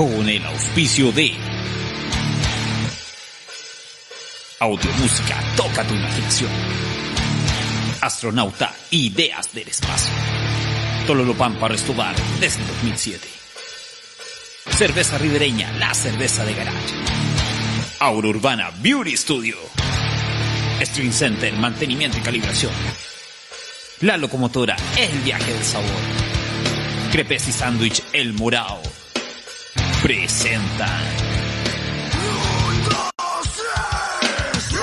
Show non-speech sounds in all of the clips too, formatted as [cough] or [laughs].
con el auspicio de Audiomúsica, toca tu imaginación. Astronauta, ideas del espacio. Tololopampa Restobar desde 2007. Cerveza ribereña, la cerveza de garage. Aura Urbana Beauty Studio. Stream Center, mantenimiento y calibración. La locomotora, el viaje del sabor. Crepes y sándwich, el morao. Presentan.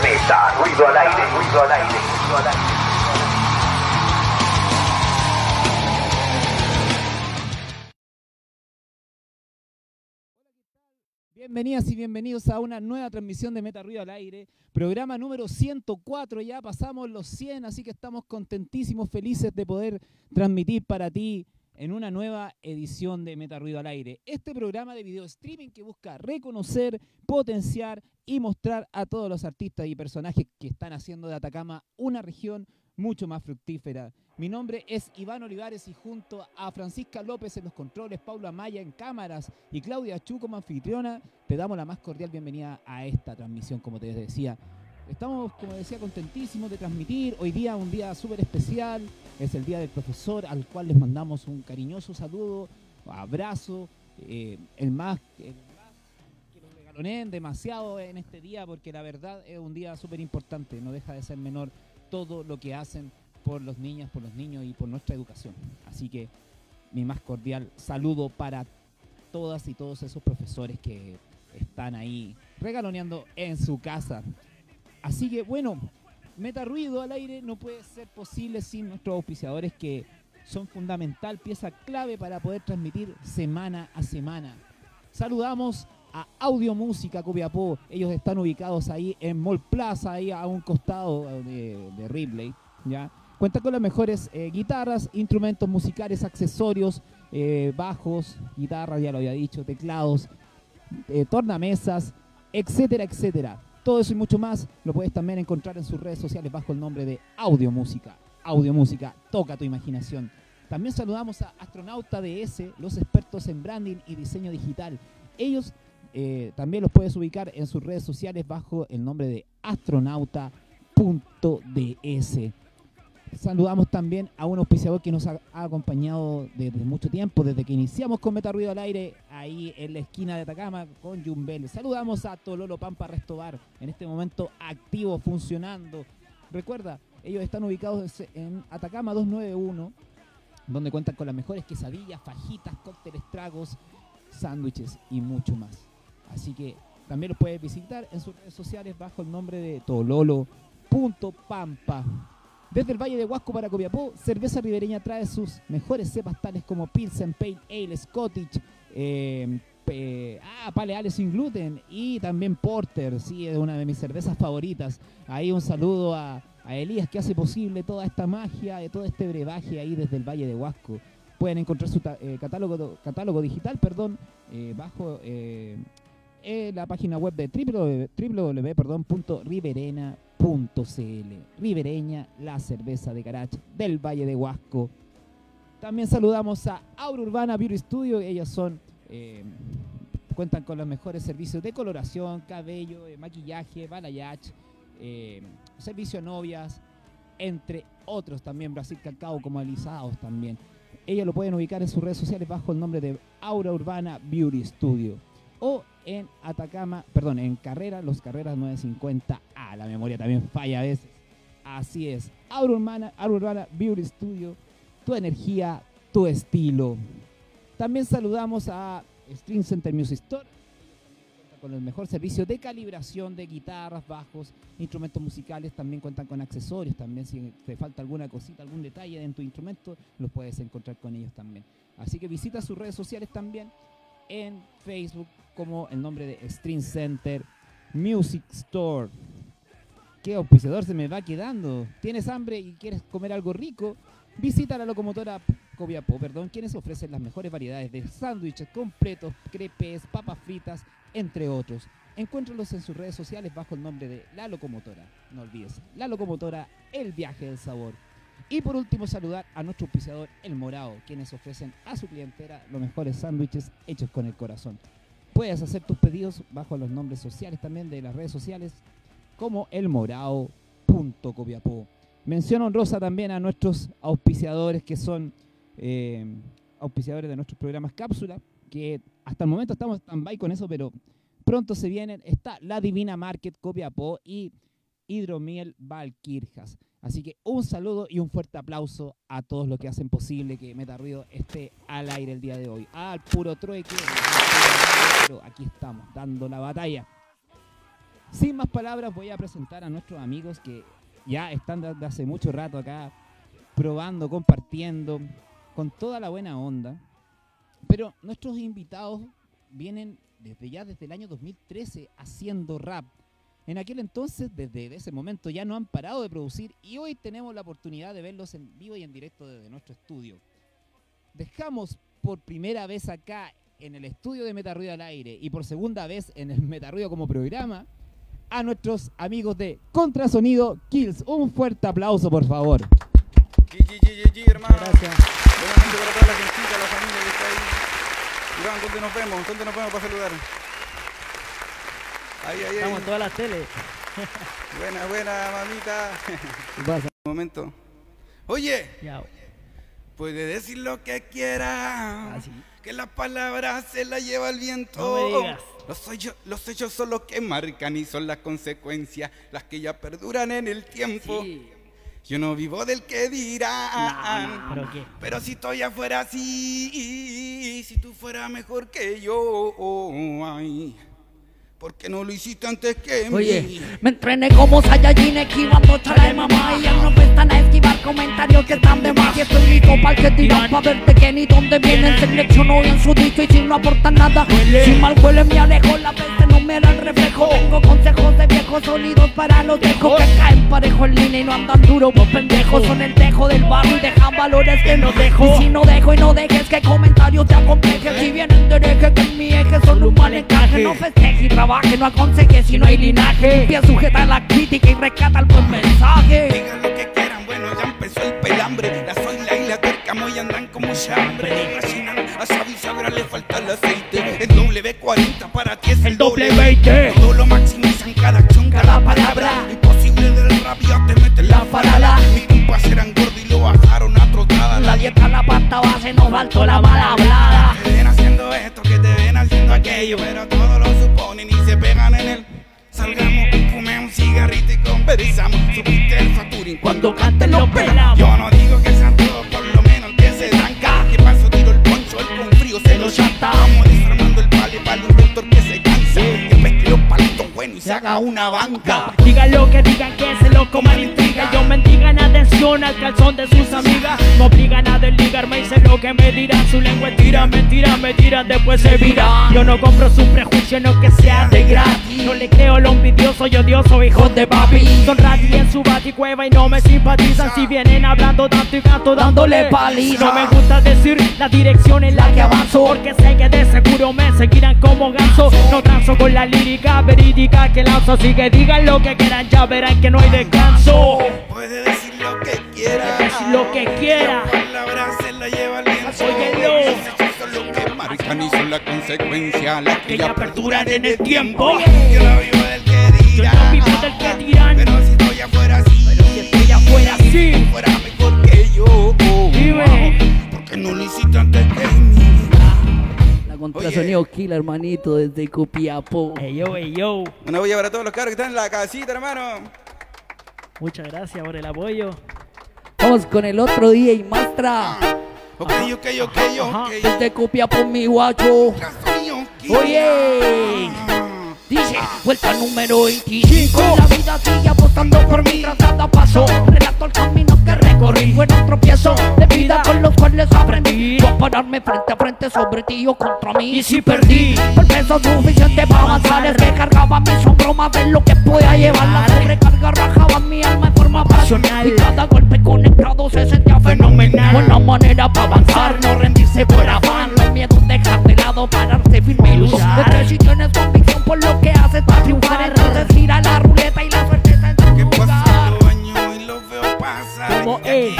Meta, ruido al aire, ruido al aire, ruido al aire. Bienvenidas y bienvenidos a una nueva transmisión de Meta Ruido al Aire, programa número 104, ya pasamos los 100, así que estamos contentísimos, felices de poder transmitir para ti en una nueva edición de Meta Ruido al Aire. Este programa de video streaming que busca reconocer, potenciar y mostrar a todos los artistas y personajes que están haciendo de Atacama una región mucho más fructífera. Mi nombre es Iván Olivares y junto a Francisca López en los controles, Paula Maya en cámaras y Claudia Chu como anfitriona, te damos la más cordial bienvenida a esta transmisión, como te decía. Estamos, como decía, contentísimos de transmitir. Hoy día un día súper especial. Es el Día del Profesor, al cual les mandamos un cariñoso saludo, abrazo, eh, el más... El demasiado en este día porque la verdad es un día súper importante, no deja de ser menor todo lo que hacen por los niños, por los niños y por nuestra educación. Así que mi más cordial saludo para todas y todos esos profesores que están ahí regaloneando en su casa. Así que bueno, Meta Ruido al aire no puede ser posible sin nuestros auspiciadores que son fundamental, pieza clave para poder transmitir semana a semana. Saludamos a Audio Música Copiapó. Ellos están ubicados ahí en Mall Plaza, ahí a un costado de, Ripley. ¿ya? Cuenta con las mejores eh, guitarras, instrumentos musicales, accesorios, eh, bajos, guitarras, ya lo había dicho, teclados, eh, tornamesas, etcétera, etcétera. Todo eso y mucho más lo puedes también encontrar en sus redes sociales bajo el nombre de Audio Música. Audio Música, toca tu imaginación. También saludamos a Astronauta DS, los expertos en branding y diseño digital. Ellos eh, también los puedes ubicar en sus redes sociales bajo el nombre de astronauta.ds. Saludamos también a un auspiciador que nos ha, acompañado desde mucho tiempo, desde que iniciamos con Meta Ruido al Aire, ahí en la esquina de Atacama con Jumbel. Saludamos a Tololo Pampa Restobar, en este momento activo, funcionando. Recuerda, ellos están ubicados en Atacama 291, donde cuentan con las mejores quesadillas, fajitas, cócteles, tragos, sándwiches y mucho más. Así que también los puedes visitar en sus redes sociales bajo el nombre de tololo.pampa. Desde el Valle de Huasco para Copiapó, Cerveza Ribereña trae sus mejores cepas tales como Pilsen, Pale Ale, Scottish, eh, eh, Paleales sin gluten y también Porter, sí, es una de mis cervezas favoritas. Ahí un saludo a, Elías que hace posible toda esta magia, de todo este brebaje ahí desde el Valle de Huasco. Pueden encontrar su eh, catálogo, catálogo digital, perdón, eh, bajo eh, la página web de www.riverena.cl. Ribereña, la cerveza de garage del Valle de Huasco. También saludamos a Aura Urbana Beauty Studio. Ellos son, eh, cuentan con los mejores servicios de coloración, cabello, eh, maquillaje, balayage, eh, servicio novias, entre otros también. Brasil Cacao como alisados también. Ellos lo pueden ubicar en sus redes sociales bajo el nombre de Aura Urbana Beauty Studio. O en Atacama, perdón, en Carrera, los Carreras 950. Ah, la memoria también falla a veces. Así es. Aura Urbana, Aura Urbana Beauty Studio. Tu energía, tu estilo. También saludamos a String Center Music Store con el mejor servicio de calibración de guitarras, bajos, instrumentos musicales, también cuentan con accesorios, también si te falta alguna cosita, algún detalle en tu instrumento, los puedes encontrar con ellos también. Así que visita sus redes sociales también en Facebook como el nombre de String Center Music Store. ¿Qué auspiciador se me va quedando? ¿Tienes hambre y quieres comer algo rico? Visita la locomotora Copiapó, perdón, quienes ofrecen las mejores variedades de sándwiches completos, crepes, papas fritas, entre otros. Encuéntralos en sus redes sociales bajo el nombre de La Locomotora. No olvides, La Locomotora, el viaje del sabor. Y por último, saludar a nuestro auspiciador El Morao, quienes ofrecen a su clientela los mejores sándwiches hechos con el corazón. puedes hacer tus pedidos bajo los nombres sociales también de las redes sociales como elmorao.copiapó. Mención honrosa también a nuestros auspiciadores que son eh, auspiciadores de nuestros programas Cápsula, que hasta el momento estamos stand-by con eso, pero pronto se vienen. Está La Divina Market Copiapó y Hidromiel Valquirjas. Así que un saludo y un fuerte aplauso a todos los que hacen posible que Meta Ruido esté al aire el día de hoy. Al puro trueque, pero aquí estamos, dando la batalla. Sin más palabras, voy a presentar a nuestros amigos que ya están desde hace mucho rato acá, probando, compartiendo, con toda la buena onda. Pero nuestros invitados vienen desde ya desde el año 2013 haciendo rap. En aquel entonces, desde ese momento, ya no han parado de producir y hoy tenemos la oportunidad de verlos en vivo y en directo desde nuestro estudio. Dejamos por primera vez acá en el estudio de Metarruido al aire y por segunda vez en el Metarruido como programa a nuestros amigos de Contrasonido Kills. Un fuerte aplauso, por favor. GGGG, hermano. Gracias. Buenas noches para toda la gentita, la familia que está ahí. Iván, ¿dónde nos vemos? ¿Dónde nos vemos para saludar? Ahí, ahí, Estamos en todas las teles. Buena, buena, mamita. ¿Qué pasa? Un momento. Oye, Ya. puede decir lo que quiera. Así. Que las palabras se las lleva el viento. No me digas. Los hechos, los hechos son los que marcan y son las consecuencias, las que ya perduran en el tiempo. Sí. Yo no vivo del que dirán. No, no, ¿pero? Pero si estoy afuera así, si tú fueras mejor que yo, ay, ¿por qué no lo hiciste antes que Oye, mí? me entrené como Saiyajin esquivando de mamá. Y ya no prestan a esquivar comentarios que están de más. Y estoy listo para que tiran pa' verte que ni dónde vienen. Selecciono bien su dicho y si no aportan nada Si mal huele me alejo, la peste el reflejo Tengo consejos de viejos sólidos para los viejos. Que caen parejo en línea y no andan duro Vos pendejos son el tejo del barrio y dejan valores que no dejo. Y si no dejo y no dejes que comentarios te acomplejen. Si vienen de hereje que en mi eje son un mal encaje. No festeje y trabaje, no aconseje si no hay linaje. Limpia sujeta la crítica y rescata el buen mensaje. Digan lo que quieran, bueno, ya empezó el pelambre. La soila y la tercamo y andan como chambre. Imaginan a Xavi Sagra le falta el aceite. W40 para ti es el, El doble 20. Todo lo maximizan cada acción, cada palabra. Imposible del rap ya te meten la farala. Mis compas eran gordos y lo bajaron a trotada. La dieta, la pasta base, no faltó la mala hablada Te ven haciendo esto, que te ven haciendo aquello, pero todos lo suponen y se pegan en él. Salgamos, fumemos un cigarrito y conversamos. Subiste el Saturin Cuando canten los pelamos Yo no se haga una banca. Digan lo que digan que se lo coman intriga. Yo mendigan atención al calzón de sus amigas. Me obligan a desligarme y sé lo que me dirán Su lengua es tira, mentira, me tiran, después se vira. Yo no compro su prejuicio, no que sea de gratis. No le creo lo envidioso y odioso, hijos de papi. Son rati en su baticueva y no me simpatizan. Si vienen hablando tanto y canto dándole paliza. No me gusta decir la dirección en la que avanzo Porque sé que de seguro me seguirán como ganso. No transo con la lírica verídica que lanzo Así que digan lo que quieran, ya verán que no hay descanso Puede decir lo que quiera. Decir lo que quiera. Las palabras se la lleva el viento. Son lo que marcan y son la consecuencia, las que ya perduran en el tiempo. Oye. Yo no vivo del que Yo dirán. no vivo del que dirán. Pero si estoy afuera así. Pero si estoy afuera así. Si fuera mejor que yo. Dime. Porque no lo hiciste antes que mí. Contrasonido Kill, hermanito, desde Copiapó Ey yo, ey yo. Una voy para todos los carros que están en la casita, hermano. Muchas gracias por el apoyo. Vamos con el otro día y Mastra Ok, ok, ok, Ajá. ok. Desde Copiapó, mi guacho Oye. Ah. Dice, vuelta número 25 La vida sigue apostando por mí. Tras cada paso Relato el camino que recorrí. Fueron tropiezos de vida con los cuales aprendí. Yo a pararme frente a frente sobre ti o contra mí. Y si perdí. El peso suficiente para avanzar. Es que cargaba mi sombro más de lo que podía llevar. La sobrecarga rajaba mi alma en forma pasional. Y cada golpe conectado se sentía fenomenal. Buena manera para avanzar, no rendirse por afán. Los miedos dejar de lado, pararse firme y luchar De que si tienes convicción por lo que haces para triunfar Entonces gira la ruleta y la suerte está en Que tu pasan los años y los veo pasar. Como él.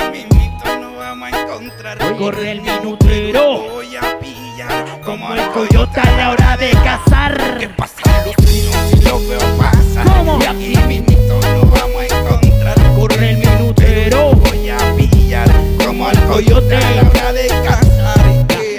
no vamos a encontrar. Corre el minutero. Voy a pillar Como el coyote a la hora de cazar. ¿Qué pasa? Los niños y los veo pasar. ¿Cómo? Y aquí mismito no vamos a encontrar. Corre el minutero. Voy a pillar como el coyote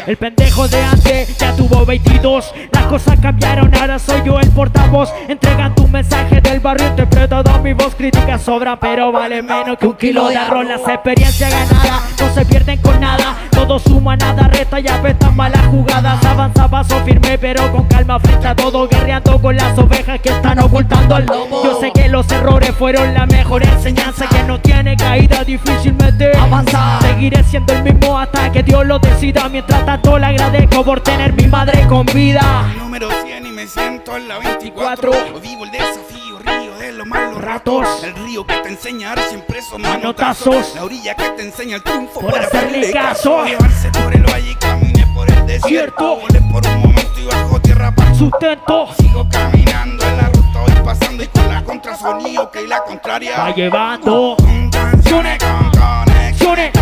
El pendejo de antes ya tuvo 22 Las cosas cambiaron, ahora soy yo el portavoz. Entregan tu mensaje del barrio interpretado mi voz. Críticas sobran, pero vale menos que un kilo de arroz. Las experiencias ganadas no se pierden con nada. Todo suma, nada resta y apestan malas jugadas. Avanza paso firme, pero con calma frente a todo. Guerreando con las ovejas que están ocultando al lobo. Yo sé que los errores fueron la mejor enseñanza. Que no tiene caída difícilmente Avanzar. Seguiré siendo el mismo hasta que Dios lo decida. Mientras tanto le agradezco por tener mi madre con vida Número 100 y me siento en la 24. Cuatro. Vivo el desafío, río de los malos Ratos. El río que te enseña a dar siempre esos Manotazos. La orilla que te enseña el triunfo Por hacerle caso. Llevarse por el valle y caminé por el desierto. Volé por un momento y bajo tierra para Sustento Sigo caminando en la ruta, voy pasando y con la contrasonido que la contraria. va llevando Con canciones, con conexiones,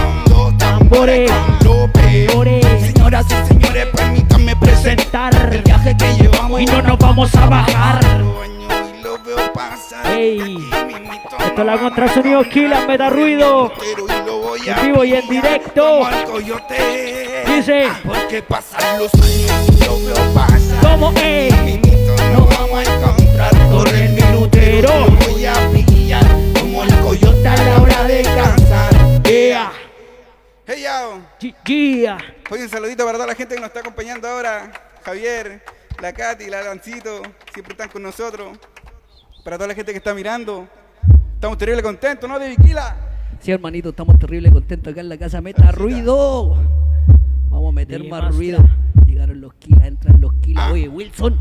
Bore, López. Señoras y señores, permítanme presentar el viaje que llevamos y no nos vamos a bajar. Ey, esto es la contra sonido Kila, da ruido. En vivo y en directo. Dice, porque pasan los años y lo veo pasar. ¿Cómo es? No vamos a encontrar por el minutero. Hey, yao. yeah. Oye, un saludito para toda la gente que nos está acompañando ahora. Javier, la Katy, la Lancito, siempre están con nosotros. Para toda la gente que está mirando. Estamos terrible contentos, ¿no? De Viquila. Sí, hermanito, estamos terrible contentos acá en la casa. Meta ruido. Vamos a meter más ruido. Llegaron los kilas, entran los kilas. Ah. Oye, Wilson.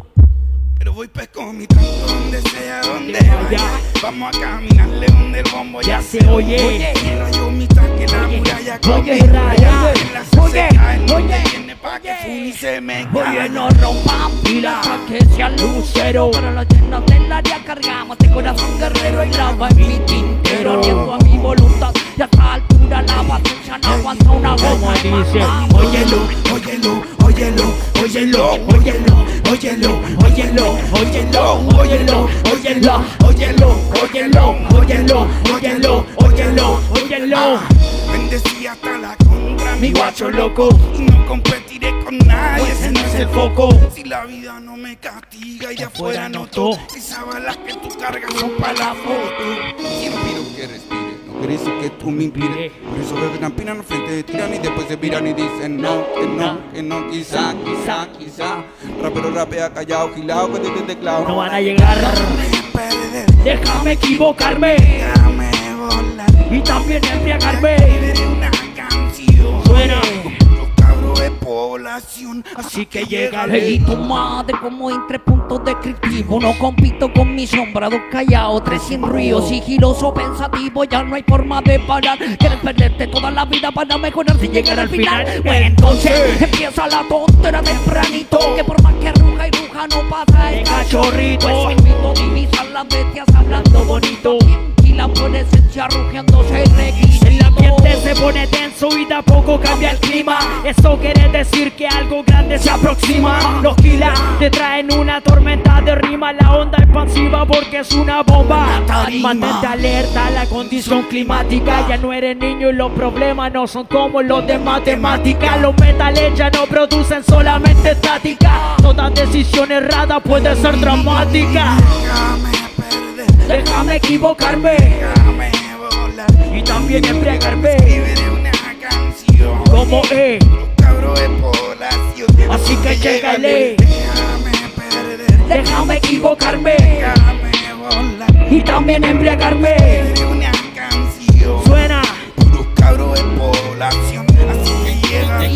Pero voy pues con mi tronco donde sea, donde Vaya. Vamos a caminarle donde el bombo ya, Ya se oye. Rayo mi tanque, la muralla oye, raya. Oye, oye, pa' que Funi se me Oye, no rompan pila pa' que sea lucero. Para las llenas del área cargamos de corazón guerrero y graba en mi tintero. Aliento a mi voluntad y a esta altura la paciencia no aguanta una goma. Óyelo, óyelo, óyelo, óyelo, óyelo, óyelo, óyelo, óyelo, óyelo, óyelo, óyelo, óyelo, óyelo, óyelo, óyelo, Óyelo. Bendecí hasta la contra, Mi guacho loco. Y no competiré con nadie, ese no es el foco. Si la vida no me castiga y de Afuera afuera no noto, to. esas balas que tú cargas son para la foto. Pido que respire, no decir que tú me inspires. Por eso veo que campinan al frente de tiran y después se miran y dicen no, que no, que no, quizá, quizá, quizá. Rapero rapea callado, gilado con el teclado. No van a llegar. perder, Déjame equivocarme déjame volar. Y también embriagarme. Escribiré una canción. Suena. De población, así que llega Y tu madre como en tres puntos descriptivos No compito con mi sombra, dos callados, tres sin ruido Sigiloso, pensativo, ya no hay forma de parar. Quieres perderte toda la vida para mejorar. Sin llegar al final Pues entonces empieza la tontera tempranito Que por más que ruja y ruja no pasa el De cachorrito. Pues invito a divisar las bestias hablando bonito la por esencia rugiéndose y requisito El ambiente se pone tenso y de a poco cambia el clima. Eso quiere decir que algo grande se aproxima. Los kilas te traen una tormenta de rima. La onda expansiva porque es una bomba. Mantente alerta a la condición climática. Ya no eres niño y los problemas no son como los de matemática. Los metales ya no producen solamente estática. Toda decisión errada puede ser dramática. Déjame equivocarme déjame volar. y también embriagarme. Escribiré una canción. Como es. Los cabros de población, Así que llégale. Déjame perder, Déjame equivocarme déjame volar. y también embriagarme. Escribiré una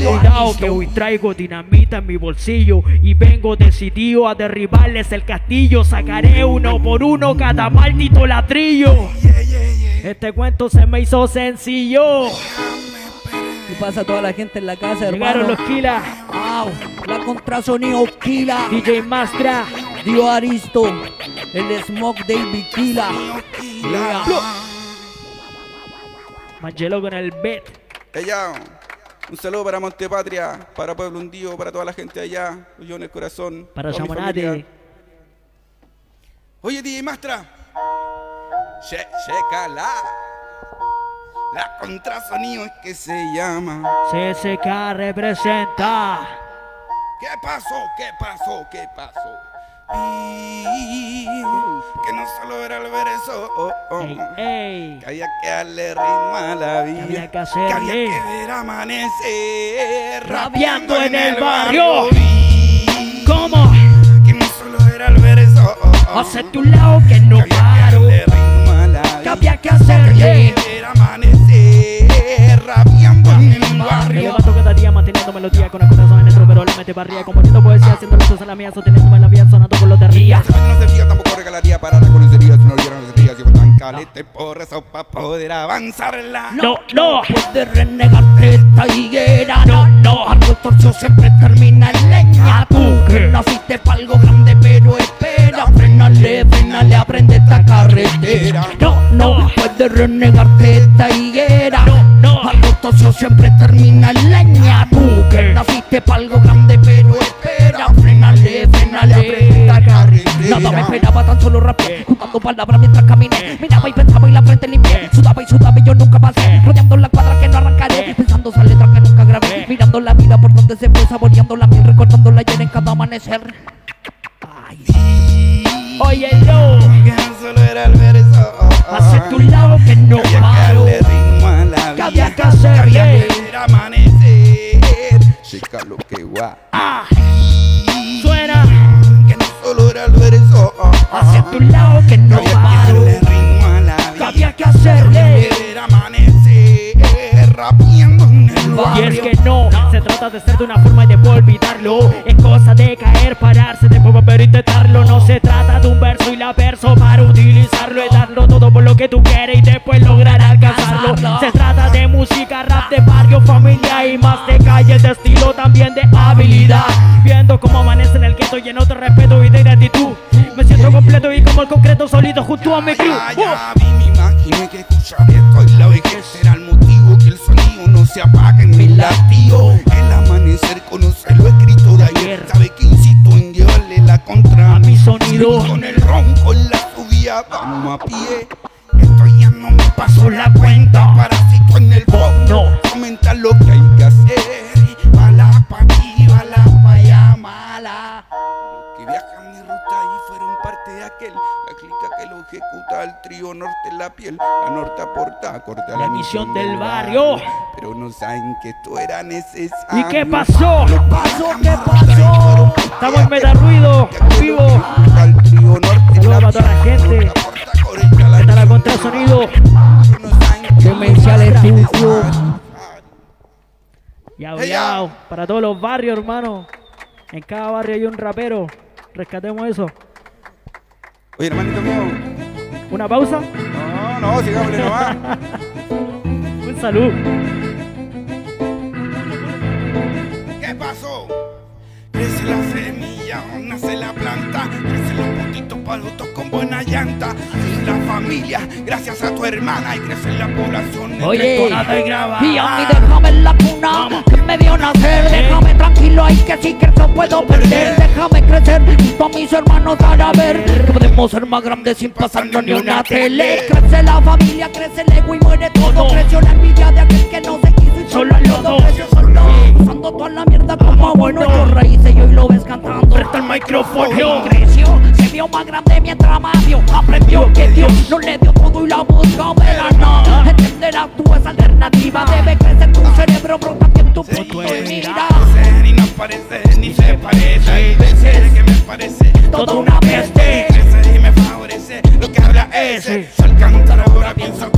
Cuidado que hoy traigo dinamita en mi bolsillo y vengo decidido a derribarles el castillo. Sacaré uno por uno cada maldito latrillo. Este cuento se me hizo sencillo. ¿Qué pasa a toda la gente en la casa, hermano? Llegaron los kilas, Wow, la contrasonido Kila, DJ Mastra, Dio Aristo, el Smoke David Kila. Mangelo con el beat. Ella, un saludo para Montepatria, para Pueblo Hundido, para toda la gente allá, yo en el corazón. Para Chamonate. Oye, DJ Mastra. Che, chécala. La contrasonido es que se llama. CSK representa. ¿Qué pasó? ¿Qué pasó? ¿Qué pasó? Que no solo era el verso, oh, oh, ey. que había que darle ritmo a la vida, había que hacerle. había que ver amanecer, Rapeando en el barrio. Vi ¿Cómo? Que no solo era el verso, oh, oh, Hace tu lado que no que había que paro. darle ritmo a la vida, Que había que hacerle. que ver amanecer, rapeando en el Me barrio. levanto cada día manteniendo melodía con el corazón en dentro, pero la mente barría. Componiendo poesía, haciendo cosas a la mía, sosteniéndome en la vía, sonando por los de ría. Si no se fía, tampoco regalaría para la conocería. Si no lo vieron, no se ría. Si fue tan caliente por eso, pa' poder avanzarla. No, no. De renegarte esta higuera No, no. Algo torcido siempre termina en leña Tú que naciste pa' algo grande pero espera Frenale, frenale, aprende esta carretera No, no, puedes renegarte esta higuera No, no. Torcido siempre termina en leña. Tú que naciste pa' algo grande pero espera. Frenale, frenale, aprende esta carretera Nada me esperaba, tan solo rapeé Juntando palabras mientras caminé. Miraba y pensaba y la frente limpié. Sudaba y sudaba y yo nunca pasé. Rodeando la cuadra que no arrancaré. Pensando esa letra que nunca grabé. Mirando la vida por donde se fue Saboreando la miel, recordándola ayer en cada amanecer. Oye, yo. Que solo era el verso. Hace tu lado que no paro. Darle ritmo a la Que ver amanecer. Chica, lo que. Ah, suena. Que no solo era el verso. Hace tu lado que Que no había que paro. darle ritmo a la vida. Que había que hacerle. Ver amanecer. Rapeando en el Y barrio. es que no, se trata de ser de una forma y de olvidarlo. Es cosa de caer, pararse, después volver a intentarlo. No se trata de un verso y la verso para utilizarlo. Es darlo todo por lo que tú quieres y después lograr alcanzarlo. Música, rap de barrio, familia y más de calle, de estilo, también de habilidad. Viendo cómo amanece en el gueto lleno de respeto y de gratitud. Me siento completo y como el concreto sólido junto a mi crew. Ya, ya vi, me imaginé que escuchar esto y la vejez será el motivo que el sonido no se apague en mi latido. El amanecer conoce lo escrito de ayer. Sabe que insisto en llevarle la contra A mi sonido. Con el ronco en la subida vamos a pie. Esto ya no me pasó la cuenta. En el fondo. Comenta lo que hay que hacer. Bala pa' aquí, bala pa' allá, mala. Que viajan mi ruta y fueron parte de aquel. La clica que lo ejecuta el trío norte en la piel. La norte aporta acorde a la, La misión del barrio. Pero no saben que esto era necesario. ¿Y qué pasó? ¿Qué pasó? ¿Qué pasó? Estamos en Meta Ruido, vivo. Al trío norte Saludos para toda la gente. A Está la misión contrasonido. Demencial estudio. Yao, yao. ya. Para todos los barrios, hermano. En cada barrio hay un rapero. Rescatemos eso. Oye, hermanito mío. Una pausa. No, no, sigámosle nomás. [laughs] Un salud. ¿Qué pasó? Crece la semilla, nace la planta, crecen los palutos con buena llanta. La familia, gracias a tu hermana, y crece la población. Oye, y Grava. y a mí déjame en la cuna que me vio nacer. Déjame tranquilo ahí que sí que no puedo perder. Déjame crecer junto a mis hermanos para ver Que podemos ser más grandes sin pasarnos ni una tele. Crece la familia, crece el ego y muere todo. Creció la envidia de aquel que no se Solo lodo. Creció solo, usando toda la mierda como bueno Yo raíces y hoy lo ves cantando Presta el micrófono. creció, se vio más grande mientras más vio Aprendió que Dios no le dio todo y la buscó pero no Entenderás tú esa alternativa Debe crecer tu cerebro, pero también tu punto de mira Parecen y no parecen ni se parece. Veces que me parece Toda una peste Crece y me favorece lo que habla ese. Si al cantar ahora pienso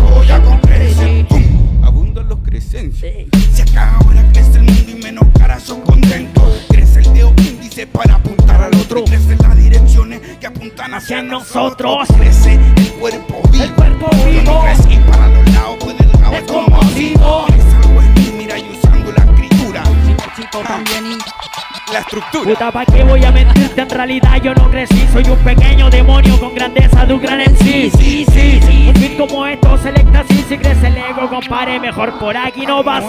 nosotros. Crece el cuerpo vivo. El cuerpo vivo. crecí para los lados, Es como mí, mira, y usando la escritura. Chico también y la estructura. Puta, ¿pa' qué voy a mentirte? En realidad yo no crecí Soy un pequeño demonio con grandeza de un gran en sí Sí, sí, sí Un como esto se le así Si crece ego, compare Mejor por aquí no va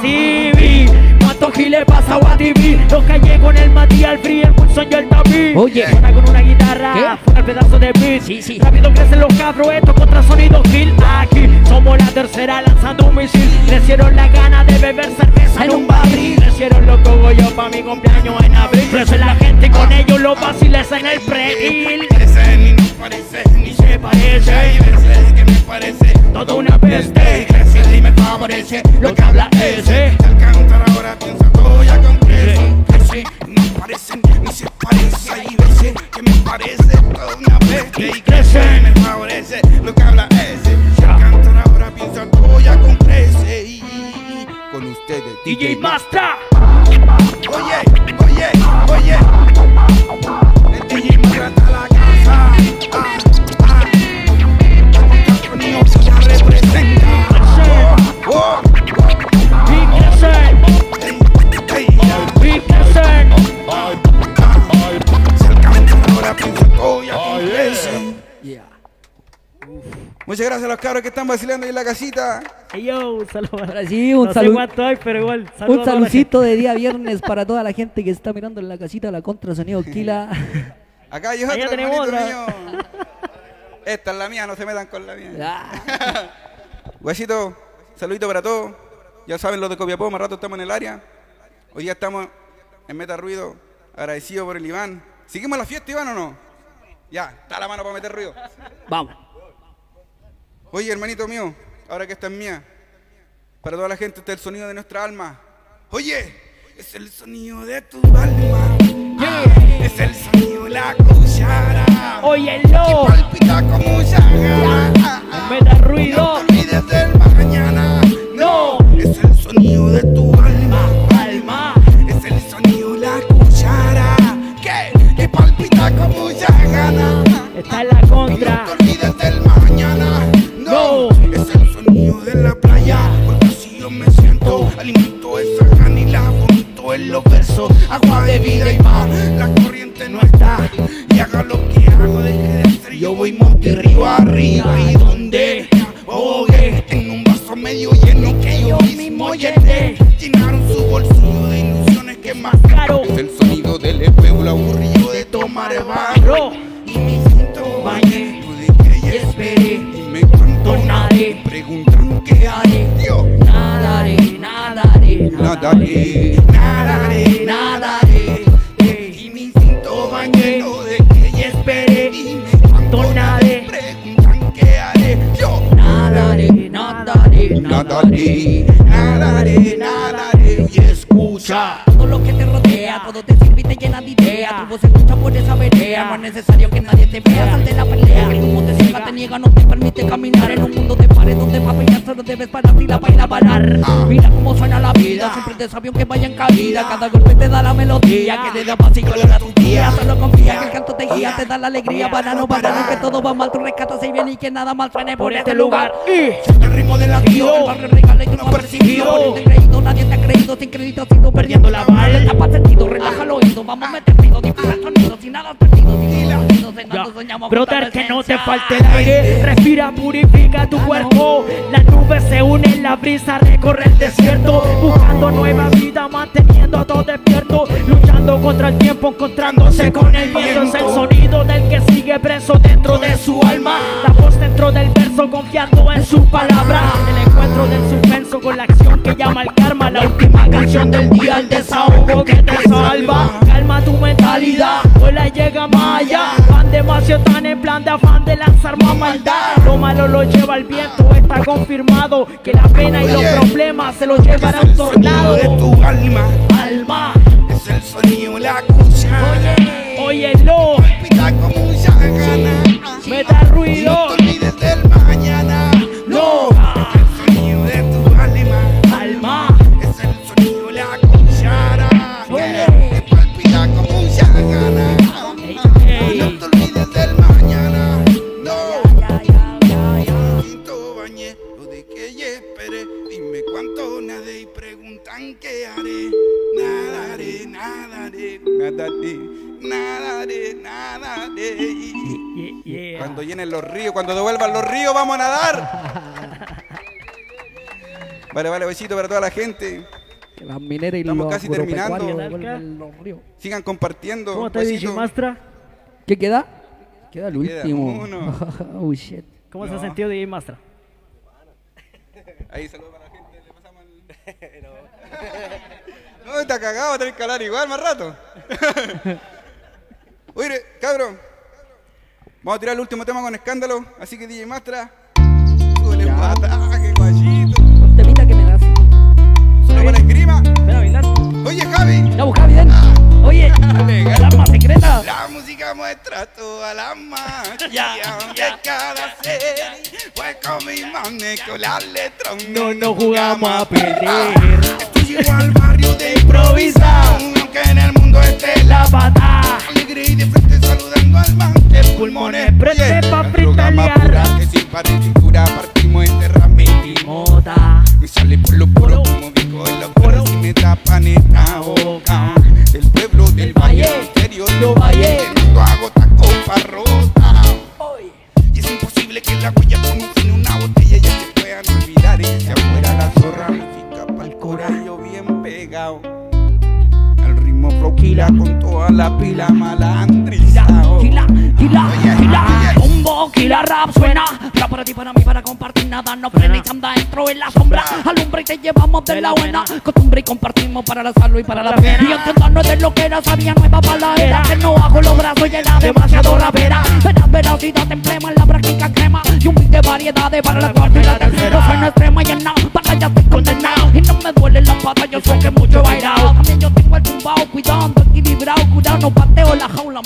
¿Cuántos giles pasa a TV? Los callé con el Matías, el Free, el Pulsón y el Tapi Oye. Suena con una guitarra ¿Qué? Fuera el pedazo de beat. Sí, sí. Rápido crecen los cabros Esto contra sonido kill Aquí somos la tercera lanzando un misil. Crecieron las ganas de beber cerveza en un barril. Crecieron los cogollos pa' mi cumpleaños en abril. Crece la gente con ellos los vaciles en el preil parece, ni se parece. Veces que me parece Toda una peste y me favorece Lo que habla ese Al cantar ahora piensa todo ya crece. Crece, no parece ni se parece. Hay veces que me parece toda una bestia. Y crece y me favorece lo que habla ese. Al cantar ahora piensa todo ya con crece. Y con ustedes, DJ Master Oye, oye, oye. Muchas gracias a los cabros que están vacilando ahí en la casita. Hey yo, saludos Ahora sí, un No sé saludo. cuánto hay, pero igual saludos Un saludcito de día viernes para toda la gente que está mirando en la casita la contra sonido [laughs] Kila. Acá hay otra, tenemos otra. mío. Esta es la mía, no se metan con la mía. Ah, [laughs] Guachito, saludito para todos. Ya saben los de Copiapó, más rato estamos en el área. Hoy día estamos en Meta Ruido, agradecido por el Iván. ¿Seguimos la fiesta, Iván, o no? Ya, está la mano para meter ruido. Vamos. Oye, hermanito mío, ahora que esta es mía, para toda la gente este es el sonido de nuestra alma. Oye, es el sonido de tu alma. Ah, es el sonido de la cuchara. Óyelo, Palpita como llaga. Ah, me da No ruido te olvides del mañana. No. Es el sonido de tu alma. Alma Es el sonido de la cuchara. Que, que palpita como llagana. Está en la contra No te olvides del mañana. Agua de vida y más. La corriente no está. Y haga lo que hago, deje de ser. Yo voy monte río arriba. Y donde ahogue en un vaso medio lleno que yo mismo llené. Llenaron su bolsillo de ilusiones que más Caro. Es el sonido del espejo aburrido de tomar barro. Ro Y me siento Bañé. Y esperé. Y me cuento Donaré. Preguntan qué haré. Yo Nada haré, nada haré, nada haré, nada haré, nada haré. Y escucha. Todo lo que te rodea, todo te sirve y te llena de ideas. Tu voz escucha por esa vereda. No es necesario que nadie te vea. Sal de la pelea. El humo te ciega, te niega, no te permite caminar en un mundo de pares donde para pelear solo debes parar y la baila parar. Mira cómo suena la vida. Siempre te sabio que vaya en cabida. Cada golpe te da la melodía que te da paz y color a tu día. Solo confía que el canto te guía, te da la alegría para no parar. Aunque todo va mal, tú rescatas y bien y que nada mal suene por este lugar. El ritmo del latido. El barrio regala y tú no has percibido. Creído, nadie te ha creído. Sin crédito sigo perdiendo la bala. Tapa sentido, relaja el oído. Vamos a meter ruido, dispara sonido. Sin nada has perdido. Sin nada perdido, Brother, que no te falte el aire Respira, purifica tu cuerpo Las nubes se unen, la brisa recorre el desierto Buscando nueva vida, manteniendo a todos despiertos Luchando contra el tiempo, encontrándose con el viento. Es el sonido del que sigue preso dentro de su alma. La voz dentro del verso, confiando en su palabra. El encuentro del suspenso con la acción que llama el karma. La última canción del día, el desahogo que te salva. Calma tu mentalidad, vuela y llega más allá Van demasiado tan en plan de afán de lanzar más maldad malo lo lleva el viento, está confirmado Que la pena y los Oye. problemas se los llevará un tornado de tu alma. Alma, Es el sonido la cuchara. óyelo, los ríos, cuando devuelvan los ríos, vamos a nadar. Vale, vale, besito para toda la gente. Que las mineras y Estamos los casi terminando. Sigan compartiendo. ¿Cómo. DJ Mastra? ¿Qué queda? Queda el Queda último. uno. [laughs] oh shit. ¿Cómo se No. ha sentido DJ Mastra? Ahí, saludos para la gente. Le pasamos el... [laughs] no, está cagado, tenés que hablar igual más rato. [laughs] Oye, cabrón. Vamos a tirar el último tema con escándalo. Así que DJ Mastra. Súbele un pataje, guayito. Un temita que me da así. Solo para esgrima. Ven a bailar. Oye, Javi. Ya busca bien. Oye, [laughs] el secreta. La música muestra toda la magia [laughs] de cada serie. Pues con mi mane con la letra No nos jugamos a perder. Estoy llegó al barrio de improvisar. Aunque en el mundo esté la pata. alegre y de frente saludando al man que pulmones Oye, pa' fritalear. pura que sin partitura partimos en en la sombra. Alumbra y te llevamos de, la buena. Costumbre y compartimos para la salud y para la pena. Y entendernos de lo que era, sabía nueva para la era. Era. Que no bajo los brazos y era demasiado rapera. Verás, veracidad emblema en la práctica crema. Y un beat de variedades para la cuarta y la tercera. No soy extrema y en nada, para ya estoy condenado. Y no me duele la pata, yo sé que mucho he bailado. También yo tengo el tumbao, cuidando, equilibrado, curado. No pateo la jaula,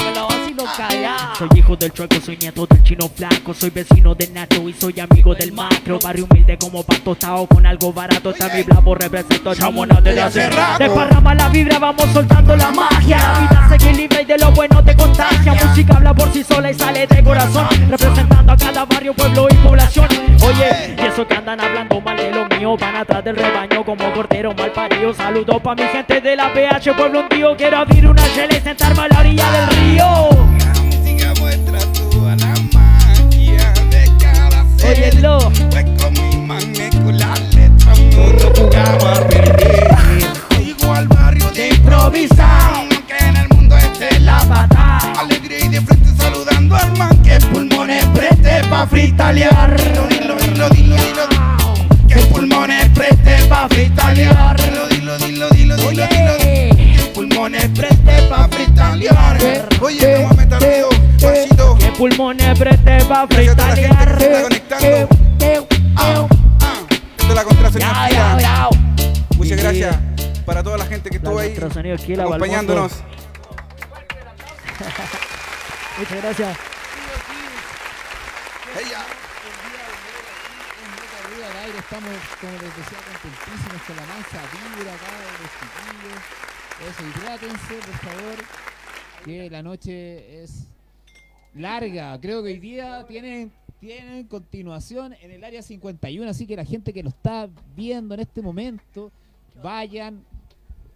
Soy hijo del chueco, soy nieto del chino flaco. Soy vecino del Nacho y soy amigo del macro. Barrio humilde como pan tostado con algo barato. Está mi blabo, represento chamona desde hace rato. Desparrama la vibra, vamos soltando la magia. La vida se equilibra y de lo bueno te contagia. Música habla por sí sola y sale de corazón. Representando a cada barrio, pueblo y población. Oye, y eso que andan hablando mal de lo mío Van atrás del rebaño como cordero mal parido. Saludos pa' mi gente de la PH, pueblo hundido Quiero abrir una chela y sentarme a la orilla del río Música muestra toda la magia de cada serie. Óyelo. Pues con mi mané con la letra no nos jugamos a perder. Sigo al barrio de improvisar, aunque en el mundo esté la pata. alegre y de frente saludando al man que pulmones preste pa' fritalear. Dilo, dilo, dilo, dilo, dilo. Que pulmones preste pa' fritalear. Dilo, dilo, dilo, dilo, dilo, dilo. Que pulmones preste pa' fritalear. Oye, ruido, guachito. Que pulmones preste pa' Gracias a toda la gente que se está fritalear conectando. Ah, ah. Esto es la contraseña. Muchas gracias para toda la gente que estuvo ahí Kila acompañándonos. [laughs] Muchas gracias. Ella. En Meta Ruido al aire estamos, como les decía, contentísimos con la mansa vibra acá de los chiquillos. Eso, hidrátense, por favor, que la noche es larga. Creo que hoy día tienen, tienen continuación en el área 51, así que la gente que lo está viendo en este momento, vayan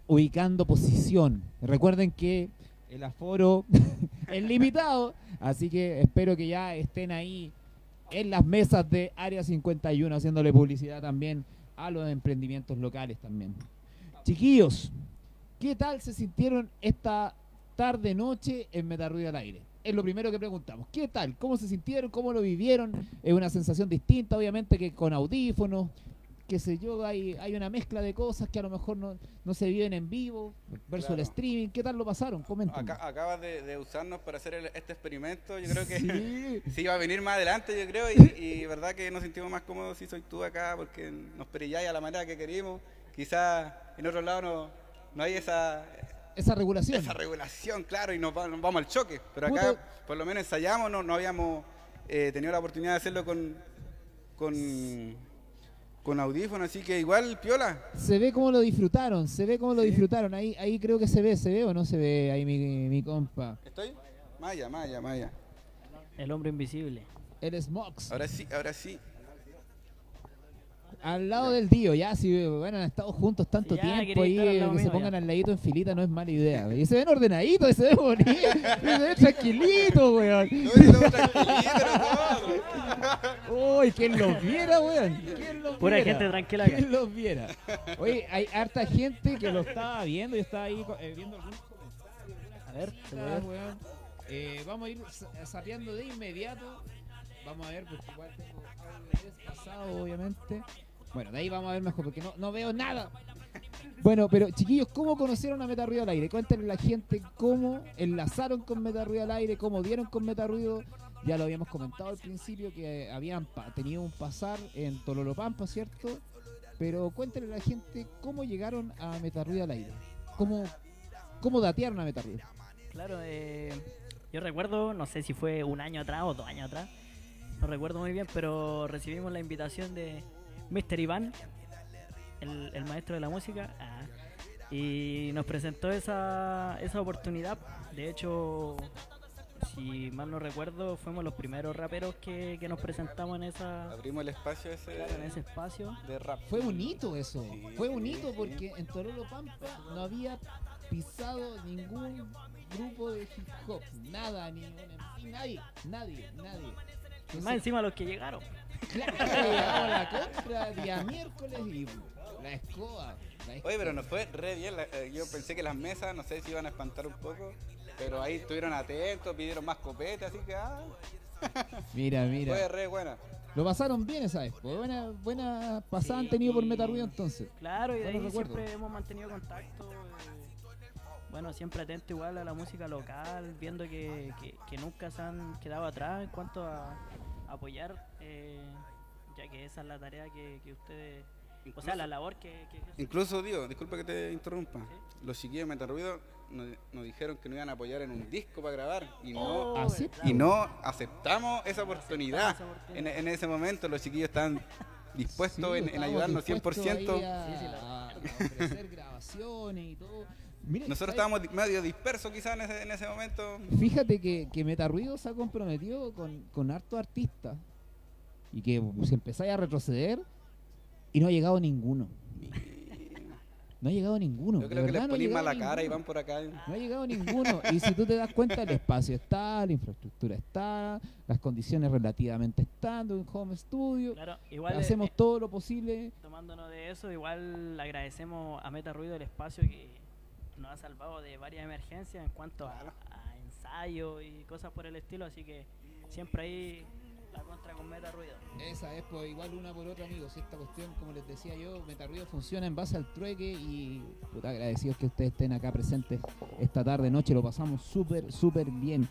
ubicando posición. Recuerden que el aforo [laughs] es limitado, así que espero que ya estén ahí en las mesas de Área 51 haciéndole publicidad también a los emprendimientos locales también. Chiquillos, ¿qué tal se sintieron esta tarde noche en Metarruido al aire? Es lo primero que preguntamos. ¿Qué tal? ¿Cómo se sintieron? ¿Cómo lo vivieron? Es una sensación distinta, obviamente, que con audífonos, qué sé yo, hay, hay una mezcla de cosas que a lo mejor no, no se viven en vivo versus el streaming. ¿Qué tal lo pasaron? Comenten. Acá- acabas de, de usarnos para hacer el- este experimento. Yo creo que Sí. [laughs] sí va a venir más adelante, yo creo. Y, y verdad que nos sentimos más cómodos si soy tú acá, porque nos perilláis a la manera que queríamos. Quizás en otro lado no, no hay esa, Esa regulación. esa regulación, claro, y nos, va- nos vamos al choque. Pero acá por lo menos ensayamos, no, no habíamos eh, tenido la oportunidad de hacerlo con, con, con audífonos, así que igual, piola. Se ve cómo lo disfrutaron, se ve cómo lo Sí. disfrutaron. Ahí, ahí creo que se ve, se ve o no se ve ahí mi, mi compa. ¿Estoy? Maya, Maya, Maya. El hombre invisible. El Smox. Ahora sí, ahora sí. Al lado del tío, ya, si bueno, han estado juntos tanto Ya, tiempo lado que se pongan ya. al ladito en filita no es mala idea. Y se ven ordenaditos, y se ven bonitos, y se ven tranquilitos, weón. Y. Uy, ¿quién los viera, weón? ¿Quién los Pura viera? gente tranquila acá. ¿Quién los viera? Oye, hay harta gente que lo estaba viendo, yo estaba ahí eh, viendo algunos comentarios. A ver, puede Ah, ver. weón. Eh, vamos a ir sa- sapeando de inmediato. Vamos a ver, porque igual tengo pasado, obviamente. Bueno, de ahí vamos a ver mejor, porque no, no veo nada. Bueno, pero chiquillos, ¿cómo conocieron a Meta Ruido al aire? Cuéntenle a la gente cómo enlazaron con Meta Ruido al aire, cómo dieron con Meta Ruido. Ya lo habíamos comentado al principio que habían tenido un pasar en Tololopampa, ¿cierto? Pero cuéntenle a la gente cómo llegaron a Meta Ruido al aire. ¿Cómo, cómo datearon a Meta Ruido? Claro, eh, yo recuerdo, no sé si fue un año atrás o dos años atrás, no recuerdo muy bien, pero recibimos la invitación de Mr. Iván, el, el maestro de la música, ah, y nos presentó esa, esa oportunidad. De hecho, si mal no recuerdo, fuimos los primeros raperos que, que nos presentamos en, esa, Abrimos el espacio ese claro, en ese espacio. de rap. Fue bonito eso, Sí, fue bonito sí. porque en Torolo Pampa no había pisado ningún grupo de hip hop, nada, ni un MC, nadie, nadie, nadie. Y Entonces, más encima los que llegaron. claro, la contra día miércoles y la escoba. la Oye, pero nos fue re bien. la- eh, yo pensé que las mesas, no sé si iban a espantar un poco, pero ahí estuvieron atentos, pidieron más copete, así que ah, [laughs] Mira, mira. fue re buena. Lo pasaron bien esa vez. pues, Buena, buena pasada han tenido por y- Meta Ruido entonces. Claro, y de ahí recuerdos. siempre hemos mantenido contacto. eh, bueno, siempre atento igual a la música local, viendo que, que- que nunca se han quedado atrás en cuanto a apoyar, eh, ya que esa es la tarea que, que ustedes, o sea, la labor que... Incluso, Dios, disculpa que te interrumpa. Los chiquillos de Metarruido nos, nos dijeron que nos iban a apoyar en un disco para grabar y no, Oh, ¿Ah, y no aceptamos esa oportunidad. esa oportunidad. En, en ese momento los chiquillos estaban dispuestos Sí, en, ayudarnos dispuestos 100%. ahí A, Sí, sí, la- a- a ofrecer grabaciones y todo. Mire, Nosotros estábamos di- medio dispersos quizás en ese, en ese momento. Fíjate que, que Metarruido se ha comprometido con, con hartos artistas y que si empezáis a retroceder y no ha llegado ninguno. No ha llegado ninguno. Yo de creo que les verdad no ha poní llegado mala cara y ninguno. van por acá. No ha llegado ninguno. Y si tú te das cuenta, el espacio está, la infraestructura está, las condiciones relativamente están un home studio. Claro, igual Hacemos eh, todo lo posible. tomándonos de eso, igual agradecemos a Meta Ruido el espacio que nos ha salvado de varias emergencias en cuanto a, a ensayo y cosas por el estilo, así que siempre ahí la contra con Meta Ruido. Esa es pues igual una por otra, amigos. Esta cuestión, como les decía yo, Metarruido funciona en base al trueque y puta, agradecidos que ustedes estén acá presentes esta tarde, noche. Lo pasamos súper, súper bien.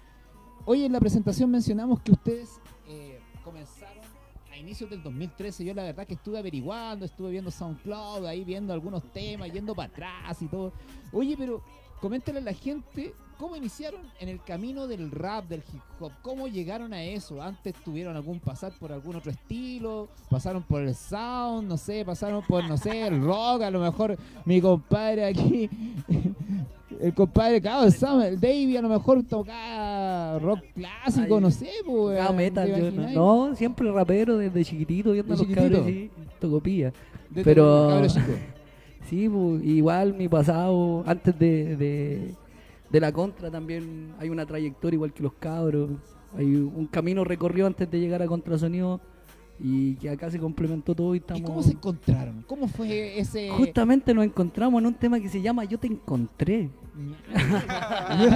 Hoy en la presentación mencionamos que ustedes eh, comenzaron inicios del 2013. Yo la verdad que estuve averiguando, estuve viendo SoundCloud, ahí viendo algunos temas, yendo para atrás y todo. Oye, pero coméntale a la gente cómo iniciaron en el camino del rap, del hip hop, cómo llegaron a eso. Antes tuvieron algún pasar por algún otro estilo, pasaron por el sound, no sé, pasaron por, no sé, el rock, a lo mejor mi compadre aquí, [laughs] el compadre, claro, el sound, el Davey a lo mejor tocaba rock clásico, Ay, no sé, pues. Weón, metal, ¿te yo no, no, siempre rapero desde chiquitito, viendo a ¿De los cabros, chiquitito? sí, tocopilla. De pero- chico. [laughs] Sí, pues, igual mi pasado, antes de, de, de la contra también hay una trayectoria igual que los cabros. Hay un camino recorrido antes de llegar a Contrasonido y que acá se complementó todo y ¿Y estamos... cómo se encontraron? ¿Cómo fue ese...? Justamente nos encontramos en un tema que se llama Yo te encontré. [laughs]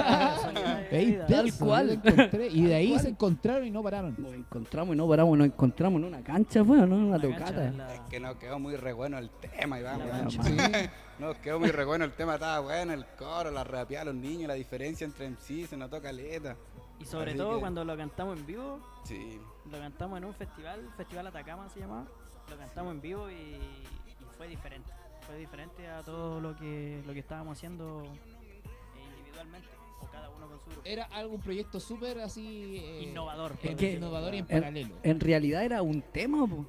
Tal cual. encontré, Y de ahí se encontraron y no pararon. Nos encontramos y no paramos, nos encontramos en una cancha, bueno, ¿no? Una La cancha tocata. la- Es que nos quedó muy re bueno el tema, Iván. Sí. [laughs] Nos quedó muy re bueno el tema, estaba bueno, el coro, la rapeada, los niños, la diferencia entre MC, se notó caleta. Y sobre Así todo que- cuando lo cantamos en vivo, Sí. Lo cantamos en un festival, Festival Atacama se llamaba, lo cantamos en vivo y, y fue diferente. Fue diferente a todo lo que, lo que estábamos haciendo individualmente, o cada uno con su grupo. Era algún proyecto súper así... eh, Innovador. Es que- innovador y en En- paralelo. En realidad era un tema, po.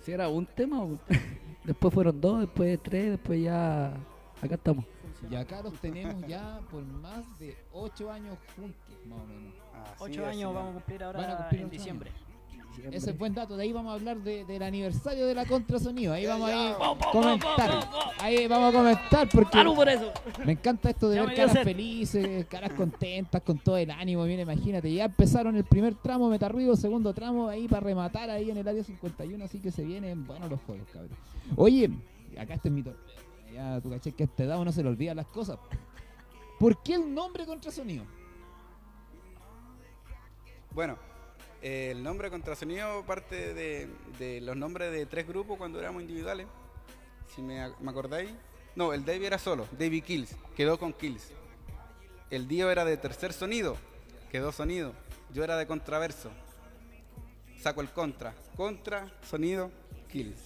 Si era un tema, po. [laughs] después fueron dos, después tres, después ya. Acá estamos. Y acá los tenemos ya por más de ocho años juntos, más o menos. Así Ocho años vamos a cumplir ahora Van a cumplir en diciembre. Diciembre. Ese es buen dato. De ahí vamos a hablar de- del aniversario de la contrasonido. Ahí vamos a ir comentar. Ahí vamos a comentar porque ¡Salud por eso! me encanta esto de Ya ver caras felices, caras contentas, con todo el ánimo. Mira, imagínate, ya empezaron el primer tramo Metarruido, segundo tramo ahí para rematar ahí en el área 51. Así que se vienen buenos los juegos, cabrón. Oye, acá está mi torneo. Ya tú caché que a este dado no se le olvidan las cosas. ¿Por qué el nombre contrasonido? Bueno, eh, el nombre contrasonido parte de, de los nombres de tres grupos cuando éramos individuales. Si me, ac- me acordáis. No, el Davey era solo, Davey Kills, quedó con Kills. El Dio era de tercer sonido, quedó sonido. Yo era de contraverso. Saco el contra. Contra, sonido, Kills.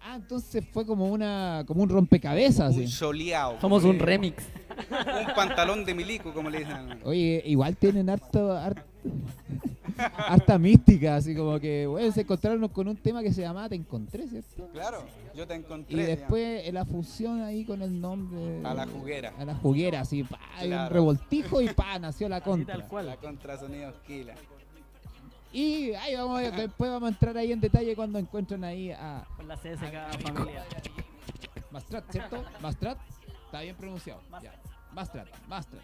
Ah, entonces fue como una como un rompecabezas. Un soleado. Somos un remix. Un pantalón de milico, como le dicen. Oye, igual tienen harto, har- harta mística, así como que, bueno, se encontraron con un tema que se llamaba Te Encontré, ¿cierto? Claro, yo te encontré. Y después la fusión ahí con el nombre... A la juguera. A la juguera, así, pa, hay un Claro. revoltijo y pa, nació la [laughs] contra. tal cual. La contrasonido Kila. Y ahí vamos, a- después vamos a entrar ahí en detalle cuando encuentren ahí a Con la CSK familia. Mastrat, ¿cierto? Mastrat, está bien pronunciado. Ya. Mastrat, Mastrat.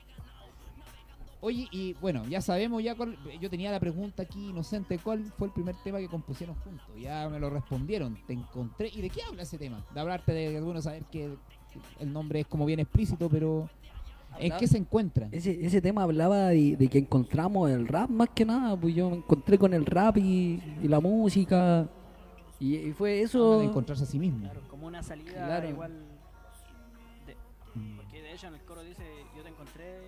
Oye, y bueno, ya sabemos, ya cuál- yo tenía la pregunta aquí inocente, ¿cuál fue el primer tema que compusieron juntos? Ya me lo respondieron, te encontré. ¿Y de qué habla ese tema? De hablarte de, bueno, saber que el nombre es como bien explícito, pero ¿en qué se encuentra? Ese, ese tema hablaba de, de que encontramos el rap más que nada, pues yo me encontré con el rap y, y la música. Y, y fue eso. de encontrarse a sí mismo. Claro, como una salida Claro. igual. de- porque de hecho en el coro dice: Yo te encontré,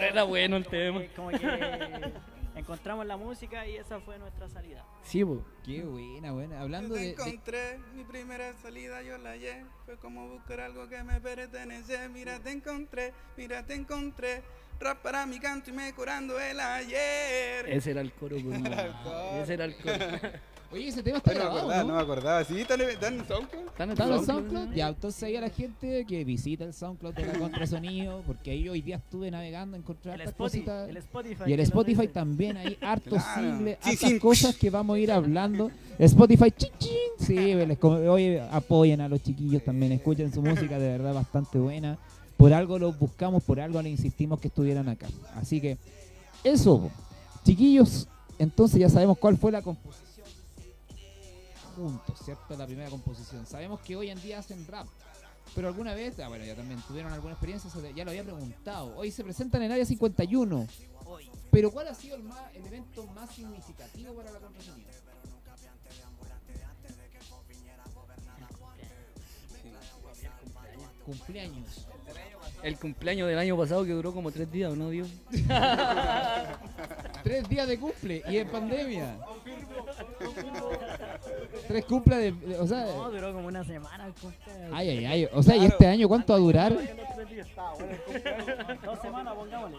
Era bueno el tema. que como que encontramos la música y esa fue nuestra salida. Sí, pues. Qué buena, buena. Hablando Yo te de, de- encontré, mi primera salida yo la hallé. Fue como buscar algo que me pertenece. Mira, te encontré, mira, te encontré. Rap para mi canto y me curando el ayer. Ese era el coro, pues. [laughs] Ese era el coro. Oye, ese tema está no me grabado, acordaba, ¿no? no me acordaba. Sí, está en SoundCloud. ¿Está en ¿Está en el SoundCloud? SoundCloud? Ya, entonces ahí a la gente que visita el SoundCloud de la Contrasonido, porque ahí hoy día estuve navegando, encontré El hartas Spotify, cositas. el Spotify. Y el Spotify también, hay [laughs] hartos Claro. singles, Sí, hartas sí. cosas que vamos a ir hablando. Spotify, chin, chin. Sí, les com- oye, apoyen a los chiquillos también, escuchen su música, de verdad bastante buena. Por algo los buscamos, por algo le insistimos que estuvieran acá. Así que, eso, chiquillos, entonces ya sabemos cuál fue la composición juntos, ¿cierto? La primera composición. Sabemos que hoy en día hacen rap. Pero alguna vez, ah, bueno, ya también tuvieron alguna experiencia, ya lo había preguntado. Hoy se presentan en área 51. Pero ¿cuál ha sido el, más, el evento más significativo para la contraseña? Cumpleaños. El cumpleaños del año pasado que duró como tres días, ¿o ¿no, Dios? [laughs] Tres días de cumple y en pandemia. Tres cumple de, de- o sea, No, duró como una semana el cumpleaños. ay, ay, ay. O sea, ¿y este año cuánto va a durar? Dos semanas, pongámosle.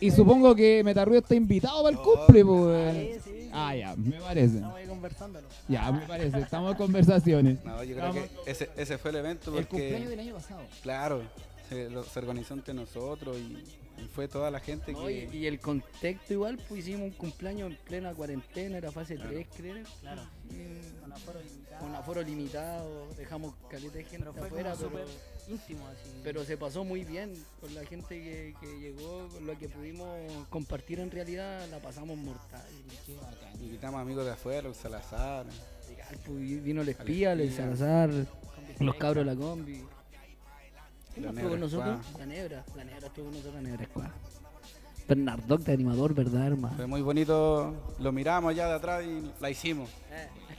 Y supongo que Metarruido está invitado para el cumple, pues. Sí, sí. Ah, ya, me parece. Estamos ahí conversándolo. Ya, me parece. Estamos en conversaciones. No, yo creo Vamos. que ese, ese fue el evento El cumpleaños porque, del año pasado. claro, se, lo- se organizó entre nosotros y, y fue toda la gente No, que... y el contexto igual, pues hicimos un cumpleaños en plena cuarentena, era fase 3, creo. Claro. Y Con aforo limitado. Con aforo limitado, dejamos caleta de gente Pero fue afuera, como pero, íntimo así. pero se pasó muy bien con la gente que, que llegó, con lo que pudimos compartir en realidad, la pasamos mortal. Invitamos amigos de afuera, el Salazar. Legal, pues, vino el espía, el. Salazar, los cabros de la combi. ¿Quién La más con nosotros? La Nebra, la Nebra estuvo con nosotros, la Nebra Squad. Bernardoc de animador, ¿verdad, hermano? Fue muy bonito, lo miramos allá de atrás y la hicimos.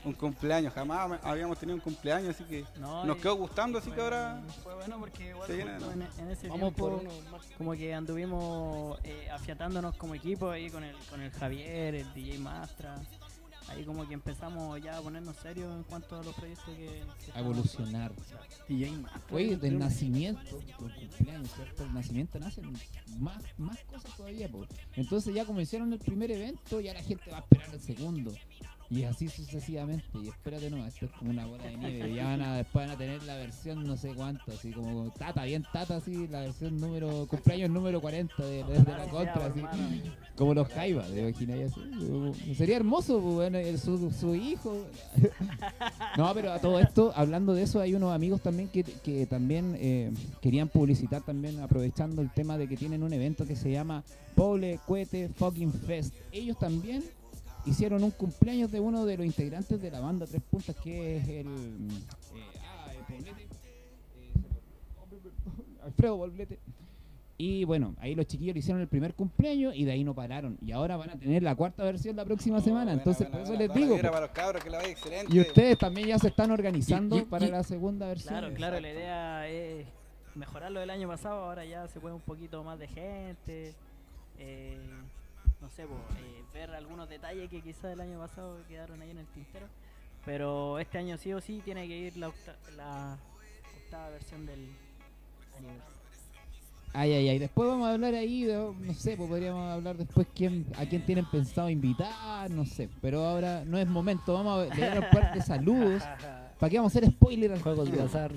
Un cumpleaños, jamás habíamos tenido un cumpleaños, así que No, nos quedó gustando, así que ahora... Fue bueno porque igual Se justo ¿no? en, en ese Vamos tiempo por uno más. como que anduvimos eh, afiatándonos como equipo ahí con el, con el Javier, el DJ Mastra. Ahí como que empezamos ya a ponernos serios en cuanto a los proyectos que... que A evolucionar. Más. Oye, del nacimiento, del cumpleaños, ¿cierto? El nacimiento nacen más, más cosas todavía, po. Entonces ya como hicieron el primer evento, ya la gente va a esperar el segundo. Y así sucesivamente. Y espérate no, esto es como una bola de nieve. Ya van a, después van a tener la versión no sé cuánto, así como tata, bien tata, así, la versión número, cumpleaños número 40 de, la contra, así. Como los Jaivas, ¿te imaginas así? Uh, Sería hermoso, pues, bueno, su, hijo. [laughs] No, pero a todo esto, hablando de eso, hay unos amigos también que, que también eh, querían publicitar también, aprovechando el tema de que tienen un evento que se llama Pole Cuete Fucking Fest. Ellos también hicieron un cumpleaños de uno de los integrantes de la banda Tres Puntas, que es el... eh, ah, el Poblete. Eh, Alfredo Bolblete. Y bueno, ahí los chiquillos le hicieron el primer cumpleaños y de ahí no pararon. Y ahora van a tener la cuarta versión la próxima semana. Buena, Entonces, buena, por eso buena, les digo. para los cabros, que la vaya excelente. Y ustedes también ya se están organizando Y- y- para y- la segunda versión. Claro, claro, la idea es mejorar lo del año pasado, ahora ya se puede un poquito más de gente, eh, no sé, po, eh, ver algunos detalles que quizás el año pasado quedaron ahí en el tintero, pero este año sí o sí tiene que ir la, octa- la octava versión del aniversario. Ay, ay, ay. Después vamos a hablar ahí, de- no sé, pues podríamos hablar después quién, a quién tienen pensado invitar, no sé. Pero ahora no es momento. Vamos a leer un par de saludos. [laughs] ¿Para qué vamos a hacer spoiler al Juegos de tiro? azar.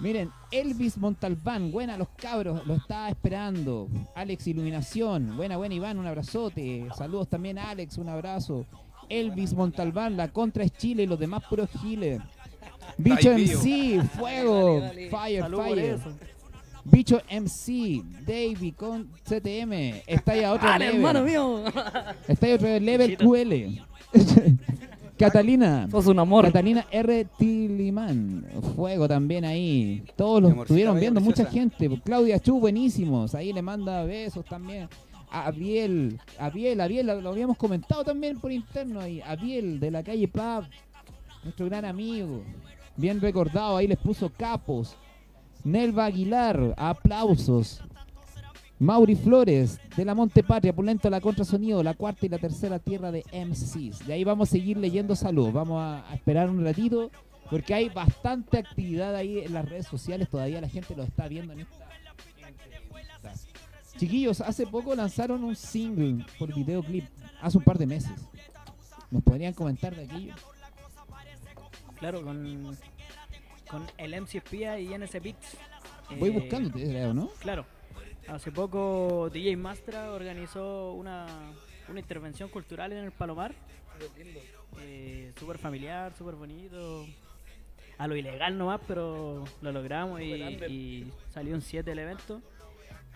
Miren, Elvis Montalbán, buena los cabros, lo estaba esperando. Alex Iluminación, buena, buena Iván, un abrazote. Saludos también a Alex, un abrazo. Elvis Montalbán, la contra es Chile y los demás puros giles. Bicho. MC, fuego, Dale, dale. fire, Salud fire. Bicho MC, Davey con CTM, está ahí a otro ¡Dale, level. hermano mío! Está ahí a otro level. QL. [laughs] Catalina. Sos un amor. Catalina R. Tilimán, fuego también ahí. Todos los estuvieron viendo, mucha gente. Claudia Chu, buenísimos. Ahí le manda besos también. A Abiel, Abiel, Abiel, lo habíamos comentado también por interno ahí. Abiel de la calle Pab, nuestro gran amigo. Bien recordado, ahí les puso capos. Nelva Aguilar, aplausos. Mauri Flores, de la Monte Patria, Pulento la Contrasonido, la cuarta y la tercera tierra de MCs. De ahí vamos a seguir leyendo saludos. Vamos a, a esperar un ratito, porque hay bastante actividad ahí en las redes sociales. Todavía la gente lo está viendo en esta. Chiquillos, hace poco lanzaron un single por videoclip, hace un par de meses. ¿Nos podrían comentar de aquello? Claro, con, con el MC Espía y NS Beats. Voy eh, buscándote, creo, ¿no? Claro. Hace poco DJ Mastra organizó una, una intervención cultural en el Palomar. Eh, súper familiar, súper bonito. A lo ilegal nomás, pero lo logramos y, y salió un 7 el evento.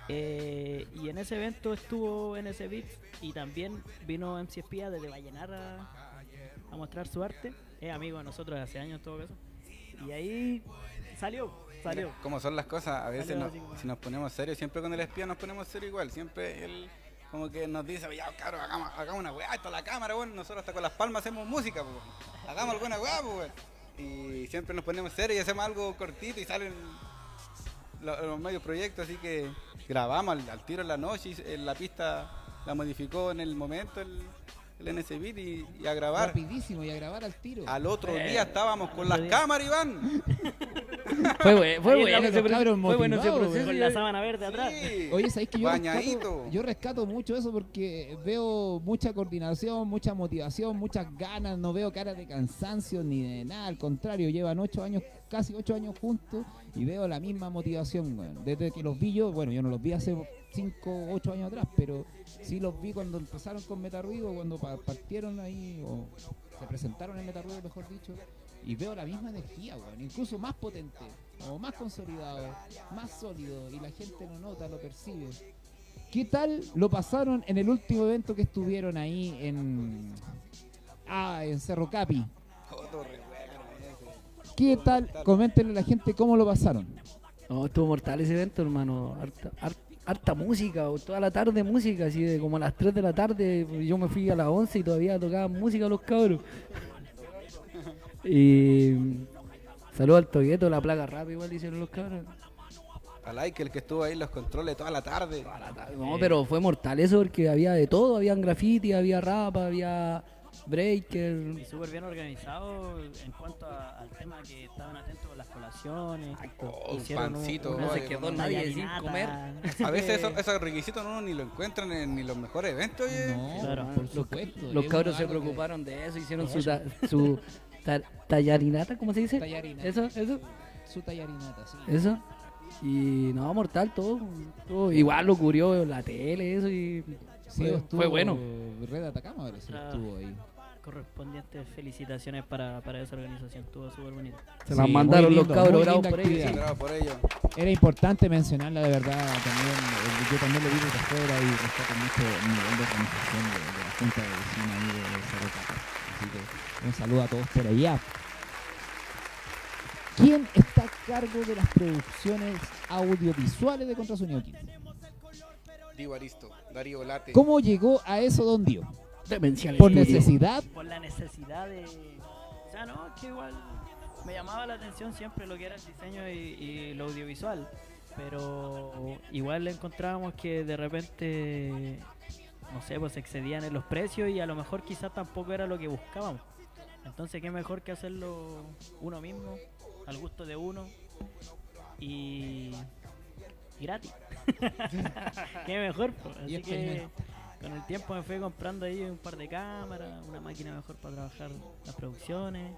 Eh, y en ese evento estuvo NS Beats y también vino MC Espía desde Vallenar a, a mostrar su arte. Es amigo de nosotros de hace años en todo caso. Y ahí salió, salió. Como son las cosas, a veces nos- si nos ponemos serios, siempre con el espía nos ponemos serios igual. Siempre él como que nos dice, ya cabrón, hagamos, hagamos una weá, esto es la cámara, bueno, nosotros hasta con las palmas hacemos música, pues. Hagamos alguna weá, pues. Y siempre nos ponemos serios y hacemos algo cortito y salen lo- los medios proyectos, así que grabamos al, al tiro en la noche y eh, la pista la modificó en el momento el, el NS Beat y, y a grabar. Rapidísimo y a grabar al tiro. Al otro Eh, día estábamos con las cámaras, Iván. [laughs] Fue, fue bueno ese fue bueno ese proceso. Con la sábana verde atrás. Sí. Oye, ¿sabéis que yo Bañadito. rescato, yo rescato mucho eso porque veo mucha coordinación, mucha motivación, muchas ganas, no veo caras de cansancio ni de nada, al contrario, llevan ocho años, casi ocho años juntos y veo la misma motivación, weón. Desde que los vi yo, bueno, yo no los vi hace cinco, ocho años atrás, pero sí los vi cuando empezaron con Metarruido, cuando pa- partieron ahí, o se presentaron en Metarruido, mejor dicho, y veo la misma energía, weón, incluso más potente, o más consolidado, más sólido, y la gente lo nota, lo percibe. ¿Qué tal lo pasaron en el último evento que estuvieron ahí en. Ah, en Cerro Capi? Ese. ¿Qué tal? Coméntenle a la gente cómo lo pasaron. No, estuvo mortal ese evento, hermano. Harta, har- harta música, o toda la tarde música, así de como a las 3 de la tarde. Yo me fui a las 11 y todavía tocaban música los cabros. y. Saludos al Togueto, la placa rap, igual hicieron los cabros. A like, el que estuvo ahí en los controles toda la tarde. Eh, No, pero fue mortal eso porque había de todo, habían graffiti, había rap, había breaker. Y súper bien organizado en cuanto a- al tema que estaban atentos con las colaciones. Oh, un hicieron pancito, una- oye, se quedó con un- nadie sin comer. A veces [laughs] que- esos, esos requisitos uno ni lo encuentran en ni los mejores eventos. oye. No, Claro. por Los, supuesto. los cabros se que- preocuparon de eso, hicieron su, ta- su ta- tallarinata, ¿cómo se dice? Tallarinata. Eso, eso, Su tallarinata, sí. eso. Y no, mortal, todo. todo. Igual lo cubrió la tele, eso, y Sí, fue, estuvo fue bueno. Red Atacama parece que Ah. estuvo ahí. Correspondientes felicitaciones para, para esa organización. Estuvo súper bonito. Se Sí, las mandaron muy los lindo, cabros bravos por ellos. por. Era importante mencionarla de verdad también. eh, Yo también lo vi desde afuera y respeto mucho el nivel de organización de, de la Junta de Vecinos ahí de, Cerro. Así que un saludo a todos por allá. ¿Quién está a cargo de las producciones audiovisuales de Contrasonido 15? Diego Aristo, Darío Late. ¿Cómo llegó a eso Don Dio? Demencial ¿Por necesidad? Por la necesidad de. O sea, no, es que igual me llamaba la atención siempre lo que era el diseño y, y lo audiovisual. Pero igual encontrábamos que de repente, no sé, pues se excedían en los precios y a lo mejor quizás tampoco era lo que buscábamos. Entonces, qué mejor que hacerlo uno mismo, al gusto de uno y, y gratis. [laughs] qué mejor. pues. Y Así que experimentar. Con el tiempo me fui comprando ahí un par de cámaras, una máquina mejor para trabajar las producciones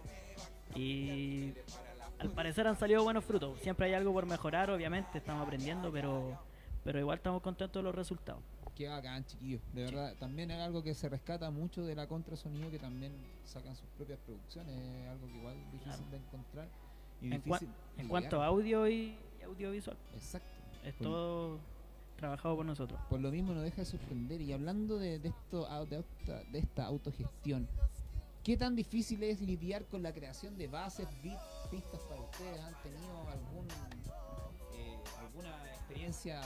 y al parecer han salido buenos frutos. Siempre hay algo por mejorar, obviamente, estamos aprendiendo, pero pero igual estamos contentos de los resultados. Qué bacán, chiquillos. De verdad, también es algo que se rescata mucho de la contrasonido que también sacan sus propias producciones. Es algo que igual es difícil Claro. de encontrar. Y En, cua- en cuanto a audio y, audiovisual, Exacto. es todo trabajado por nosotros. Por lo mismo nos deja de sorprender. Y hablando de, de esto, de, esta autogestión, ¿qué tan difícil es lidiar con la creación de bases, pistas para ustedes? ¿Han tenido algún, eh, alguna experiencia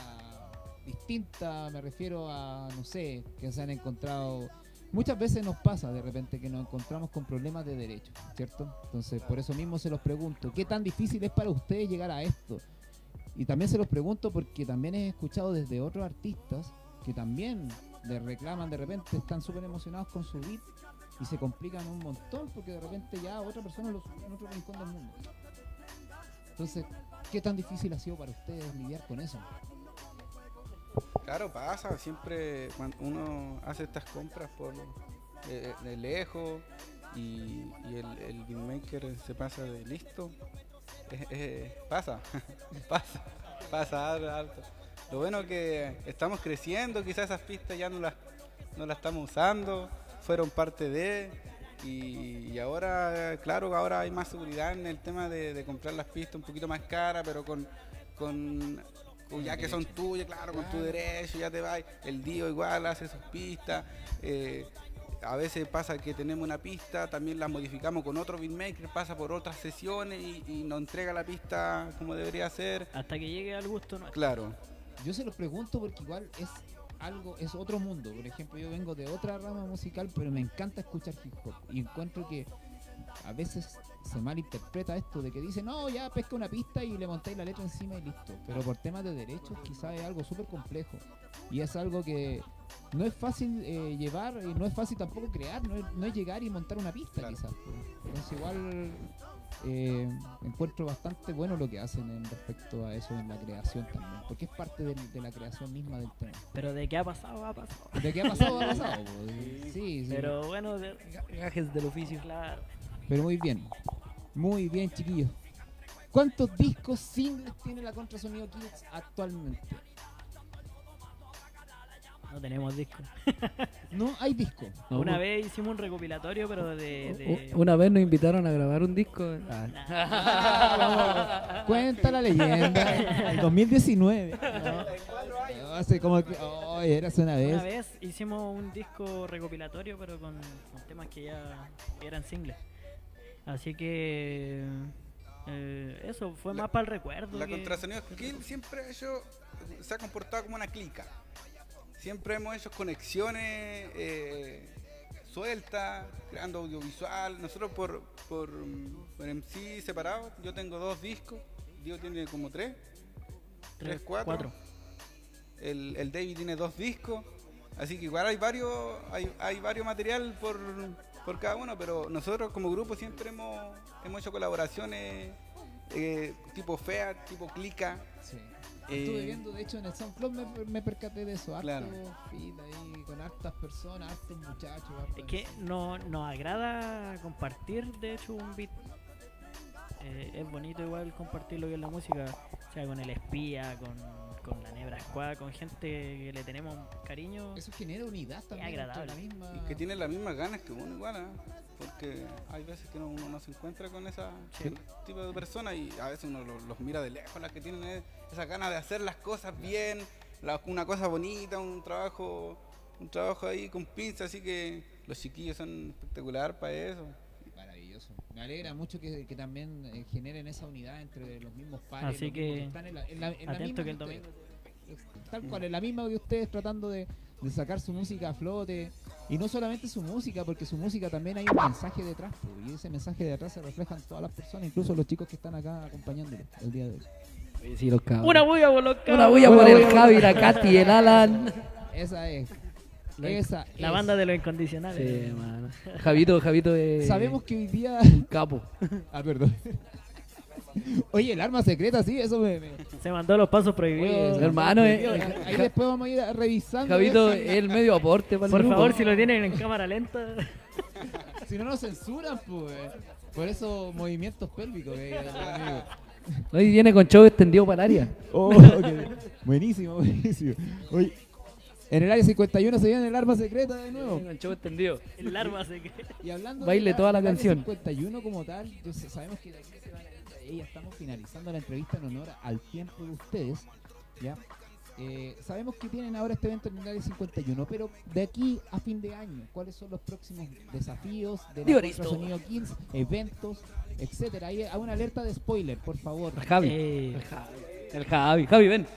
distinta? Me refiero a, no sé, que se han encontrado... Muchas veces nos pasa de repente que nos encontramos con problemas de derechos, ¿cierto? Entonces, por eso mismo se los pregunto, ¿qué tan difícil es para ustedes llegar a esto? Y también se los pregunto porque también he escuchado desde otros artistas que también le reclaman de repente, están súper emocionados con su beat y se complican un montón porque de repente ya otra persona lo sube en otro rincón del mundo. Entonces, ¿qué tan difícil ha sido para ustedes lidiar con eso? Claro, pasa, siempre cuando uno hace estas compras por de, lejos y, y el, el beatmaker se pasa de listo, eh, eh, pasa, [laughs] pasa, pasa harto. Lo bueno que estamos creciendo, quizás esas pistas ya no las, no las estamos usando, fueron parte de, y, y ahora, claro, ahora hay más seguridad en el tema de, de comprar las pistas un poquito más caras, pero con, con con- ya que son tuyas, claro, con tu derecho, ya te vas. El Dio igual hace sus pistas. eh, a veces pasa que tenemos una pista, también la modificamos con otro beatmaker, pasa por otras sesiones y, y nos entrega la pista como debería ser. Hasta que llegue al gusto nuestro. Claro, Yo se los pregunto porque igual es algo, es otro mundo. Por ejemplo, yo vengo de otra rama musical, pero me encanta escuchar hip hop. Y encuentro que a veces se malinterpreta esto de que dice, no, ya pesca una pista y le montáis la letra encima y listo. Pero por temas de derechos quizás es algo súper complejo. Y es algo que no es fácil eh, llevar y no es fácil tampoco crear, no es, no es llegar y montar una pista Claro. quizás. Entonces igual eh, encuentro bastante bueno lo que hacen en respecto a eso en la creación también, porque es parte del- de, la creación misma del tema. Pero de qué ha pasado, ha pasado. De qué ha pasado, ha pasado. [laughs] pues. Sí, sí. Pero bueno, de- Gajes del oficio. claro. Pero muy bien. Muy bien, chiquillos. ¿Cuántos discos singles tiene la Contrasonido Kids actualmente? No tenemos disco. [laughs] No hay disco. No, Una vez hicimos un recopilatorio, pero de. Una vez nos invitaron a grabar un disco. Ah, Ah, [laughs] Cuenta la leyenda. [laughs] El 2019. ¿no? Hace como que. Oh, era hace una vez. Una vez hicimos un disco recopilatorio, pero con, con temas que ya eran singles. Así que. eh, eso fue La- más para el recuerdo. la que- contrasonido Kill siempre ha hecho, se ha comportado como una clica. Siempre hemos hecho conexiones eh, sueltas, creando audiovisual. Nosotros por, por, por MC separados, yo tengo dos discos, Diego tiene como tres, tres, cuatro. El, el David tiene dos discos, así que igual hay varios, hay, hay varios material por, por cada uno, pero nosotros como grupo siempre hemos, hemos hecho colaboraciones eh, tipo fea, tipo clica. Sí. Eh, Estuve viendo, de hecho, en el SoundCloud me, me percaté de eso. Harto Claro. feed ahí, con hartas personas, hartos muchachos. hartas- Es que no, nos agrada compartir, de hecho, un beat. Eh, es bonito igual compartir lo que es la música, o sea, con el espía, con, con la Nebra Squad, con gente que le tenemos cariño. Eso genera unidad también. agradable. La misma... Y que tiene las mismas ganas que uno igual, ¿ah? porque hay veces que uno, uno no se encuentra con ese Sí. tipo de personas y a veces uno los, los mira de lejos, las que tienen es- esa ganas de hacer las cosas bien, la- una cosa bonita, un trabajo un trabajo ahí con pinza, así que los chiquillos son espectacular para eso. Me alegra mucho que, que también eh, generen esa unidad entre los mismos pares. Así los que están en la, en la- en la Atento misma que el ustedes. domingo. Tal cual, en la misma que ustedes tratando de, de sacar su música a flote. Y no solamente su música, porque su música también hay un mensaje detrás. y ese mensaje de atrás se refleja en todas las personas, incluso los chicos que están acá acompañándolos el día de hoy. Sí, los. Una bulla por los Una cabros. bulla por Una el Javi, la Katy, el Alan. Esa es. La- Esa La banda de los incondicionales. Sí, mano. Javito, Javito es Sabemos que hoy día. un [laughs] capo. [laughs] Ah, perdón. Oye, el arma secreta, sí, eso me. me- Se mandó los pasos prohibidos. Hermano, eh, Ahí Ja- después vamos a ir revisando. Javito es el medio aporte para el Por favor, si lo tienen en cámara lenta. [laughs] si, no nos censuran, pues. Por esos movimientos pélvicos amigo. No, y viene con show extendido para el área. Oh, qué- buenísimo, buenísimo. Oye, en el área 51 se viene el arma secreta de nuevo. Con show extendido. El arma se que. [laughs] Y hablando Baile de toda la área canción. 51 como tal, yo sé- sabemos que de aquí se van a ir ya estamos finalizando la entrevista en honor al tiempo de ustedes, ¿ya? Eh, sabemos que tienen ahora este evento en el área 51, pero de aquí a fin de año, ¿cuáles son los próximos desafíos de la Sonido Kings, eventos, etcétera? Hay una alerta de spoiler, por favor. El Javi. Eh, El Javi. El Javi. Javi, ven.